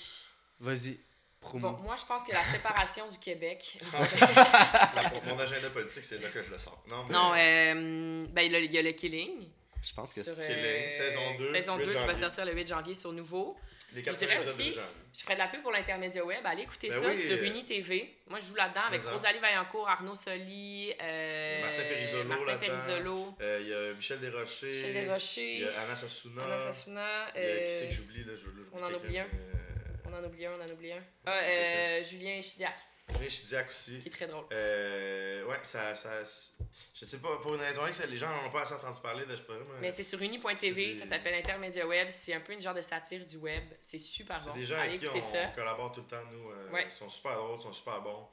Vas-y, promo. Bon, moi, je pense que la séparation du Québec. Mon agenda politique, c'est là que je le sors. Non, mais. non, euh, ben, il y a le- Killing. Je pense que c'est. Killing, saison 2, Saison 8 2 qui va sortir le 8 janvier sur Nouveau. Les Je 80 dirais aussi-. Je ferai de la pub pour l'intermédia web. Allez écouter Ben ça oui, sur euh, UniTV. Moi, je joue là-dedans avec. Rosalie Vaillancourt, Arnaud Soli, euh, Martin Perizzolo Martin là-dedans. Perizzolo, Euh, Il y a Michel Desrochers. Michel Il Desrochers, y a Anna Sassuna. Anna Sassuna. Il y a qui c'est euh, que j'oublie là, je, là, on en oublie un. euh, on en oublie un, on en oublie un. Ah, euh, Julien Chidiac, Julien Chidiac aussi. qui est très drôle. Euh, ouais, ça, ça. Je sais pas, pour une raison X, les gens n'en ont pas assez entendu parler de je sais pas, mais Mais c'est sur C'est uni.tv, des- ça s'appelle Intermédia Web. C'est un peu une genre de satire du web. C'est super c'est bon. des gens Allez avec qui on, ça. collabore tout le temps, nous. euh, Ouais. Ils sont super drôles, ils sont super bons.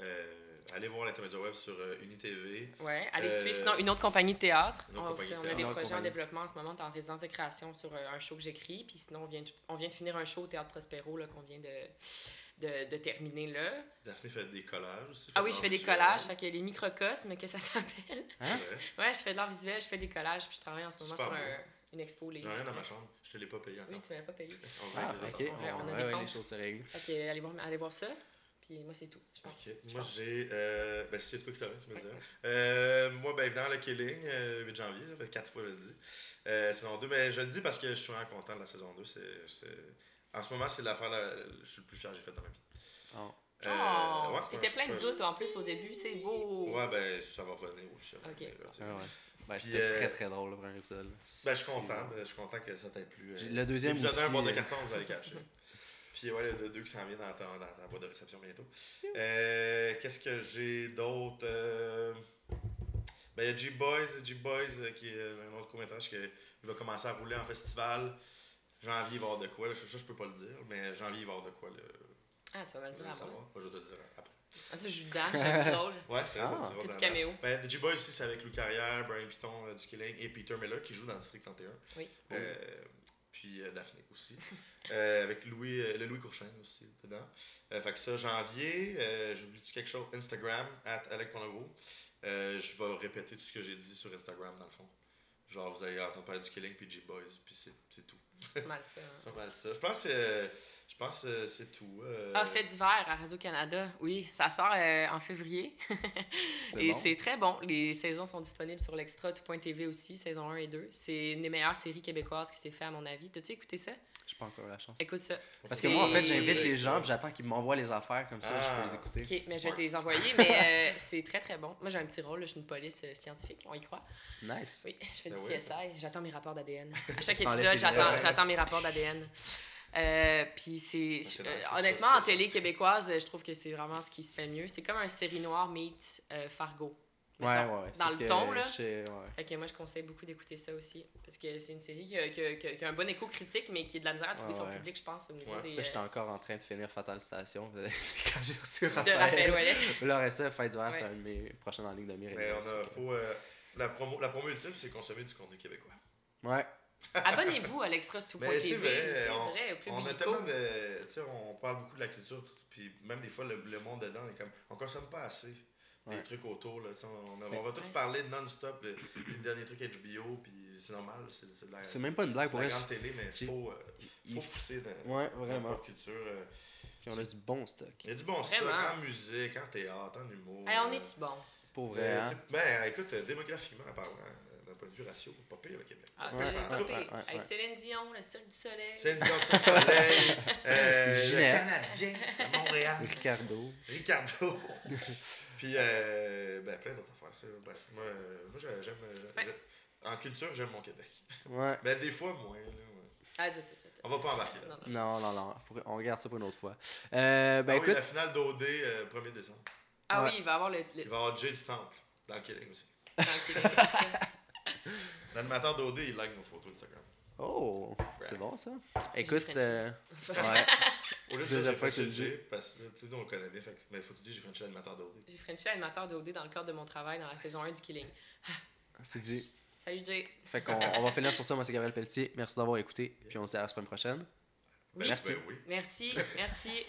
Euh, allez voir l'intermédiaire web sur euh, UniTV. Ouais, allez Euh, suivre. Sinon, une autre compagnie de théâtre. une autre on, compagnie fait- de on a des Une autre projets en développement en ce moment. On est en résidence de création sur euh, un show que j'écris. Puis sinon, on vient, de, on vient de finir un show au Théâtre Prospero là, qu'on vient de, de, de terminer là. Daphné fait des collages aussi. Ah oui, je fais des collages. Fait qu'il y a les microcosmes que ça s'appelle. Hein? Ouais. Ouais, je fais de l'art visuel, je fais des collages. Puis je travaille en ce moment sur un- une expo. Les J'en ai rien dans ma chambre, je te l'ai pas payé encore. Oui, tu m'avais pas payé. On Ah, va les ok. attendre. Ouais, on a Ouais, des ouais, les choses se règlent. Fait que allez voir, allez voir ça. Puis moi, c'est tout, je pense. Ok. Je Moi, j'ai. Euh, ben, si c'est de quoi que t'as, tu me diras. Euh, moi, ben, évidemment, le Killing, euh, le 8 janvier, ça fait 4 fois je le dis. Euh, saison 2, mais je le dis parce que je suis vraiment content de la saison 2. C'est, c'est- En ce moment, c'est l'affaire la... je suis le plus fier que j'ai faite dans ma vie. Oh. Euh, Oh, ouais, t'étais plein de doutes en plus au début, c'est beau. Ouais, ben, ça va revenir aussi. Ok. Là. Ah ouais. Ben, c'était euh, très très drôle le premier épisode. Ben, je suis content. ben, Je suis content que ça t'ait plu. euh. Le deuxième Épisode aussi. 1, boîte de carton, vous allez cacher. Puis ouais, le 2 qui s'en vient dans ta, dans ta boîte de réception bientôt. Euh, Qu'est-ce que j'ai d'autre Euh, Ben, il y a G-Boys, G-Boys euh, qui est un autre court-métrage qui va commencer à rouler en festival. Il va y avoir de quoi. là. Ça, je peux pas le dire, mais janvier, il va y avoir de quoi. Là. Ah, tu vas me le dire avant. Moi, je vais te le dire après. Ah, ça, je joue dedans, j'ai un petit rôle. Ouais, c'est vrai, Ah. Petit caméo. Ben, The G-Boys aussi, c'est avec Lou Carrière, Brian Piton euh, du Killing et Peter Miller qui joue dans District 31. Oui. Euh, puis euh, Daphné aussi. Euh, avec Louis, euh, le Louis Courchaine aussi dedans. Euh, fait que ça, janvier, euh, j'oublie-tu quelque chose? Instagram, at Alec. Euh, je vais répéter tout ce que j'ai dit sur Instagram dans le fond. Genre, vous allez entendre parler du Killing puis G-Boys, puis c'est c'est tout. C'est pas mal ça. hein. C'est pas mal ça. Je pense que. euh, je- pense que c'est tout. euh, Ah, Fait d'hiver à Radio-Canada. Oui, ça sort euh, en février. Et bon. c'est très bon. Les saisons sont disponibles sur l'extra.tv aussi, saison 1 et 2. C'est une des meilleures séries québécoises qui s'est fait, à mon avis. T'as-tu écouté ça? J'ai pas encore la chance. Écoute ça. Parce que moi, en fait, j'invite les gens, puis j'attends qu'ils m'envoient les affaires comme ça, je peux les Ah. écouter. Ok, mais je vais te les envoyer, mais euh, c'est très très bon. Moi j'ai un petit rôle, là, je suis une police euh, scientifique, on y croit. Nice. Oui, je fais ouais. CSI, j'attends mes rapports d'ADN. À chaque épisode, j'attends, mes rapports d'ADN. Euh, puis c'est, C'est euh, honnêtement, en télé québécoise, je trouve que c'est vraiment ce qui se fait mieux. C'est comme un série noire meet euh, Fargo. Ouais, mettons, ouais. c'est Dans ce le que ton, là. sais, ouais. Fait que moi, je conseille beaucoup d'écouter ça aussi. Parce que c'est une série qui a, qui a- qui a- qui a un bon écho critique, mais qui a de la misère à trouver Ouais, son ouais. public, je pense, au niveau Ouais. des. Là, j'étais encore en train de finir Fatal Station. Quand j'ai reçu de Raphaël. Raphaël Ouellet. D'hiver, c'est Ouais. un de mes prochains en ligne de mire. Mais on a, faut, euh, la, promo, la promo ultime, c'est consommer du contenu québécois. Ouais. Abonnez-vous à l'extra Mais c'est vrai, c'est on- vrai, au plus On a tellement de. Tu sais, on parle beaucoup de la culture, puis même des fois, le, le monde dedans est comme. On consomme pas assez. Ouais. Les trucs autour, là, tu sais, on, on va tous Ouais. parler non-stop, le- les derniers trucs HBO, puis c'est normal, c'est c'est de la, C'est même pas une blague pour la grande télé, mais faut, euh, il faut pousser dans, Ouais, dans la culture. euh. Puis on a du bon stock. Il y a du bon stock en musique, en théâtre, en humour. Hey, on euh, est-tu bon? Pour vrai, euh, hein? ben, écoute, euh, démographiquement parlant, euh, d'un point de vue ratio, pas pire le Québec. Ah, Ouais, pas ouais, pire. ouais, ouais, Hey, ouais. Céline Dion, le Cirque du Soleil. C'est une sur Soleil, euh, le Ginette. Canadien de Montréal, Ricardo. Ricardo. Puis, euh, ben, plein d'autres affaires. ça. Bref, moi, moi j'ai- j'aime. En culture, j'aime mon Québec. Ouais. Mais des fois, moins. Là, ouais. Ah, On va pas embarquer là. Non, non. Non, On regarde ça pour une autre fois. Euh, ben ah oui, écoute, la finale d'OD, euh, 1er décembre. Ah Ouais. oui, il va y avoir le. le... Il va avoir Jay du Temple, dans le Killing aussi. dans le c'est ça. L'animateur d'OD, il like nos photos Instagram. oh, c'est bon ça. Écoute, euh, C'est pas- ouais. Au lieu de Deuxième dire fois que tu le dis. Parce que tu sais, nous on le connaît bien, fait mais faut que tu dis j'ai Frenché l'animateur d'OD. J'ai Frenché animateur de OD dans le cadre de mon travail dans la saison 1 du Killing. c'est dit. Salut Jay. Fait qu'on on va finir sur ça. Moi, c'est Gabriel Pelletier. Merci d'avoir écouté. Puis on se dit à la semaine prochaine. Ben, Merci. ben oui. Merci, merci.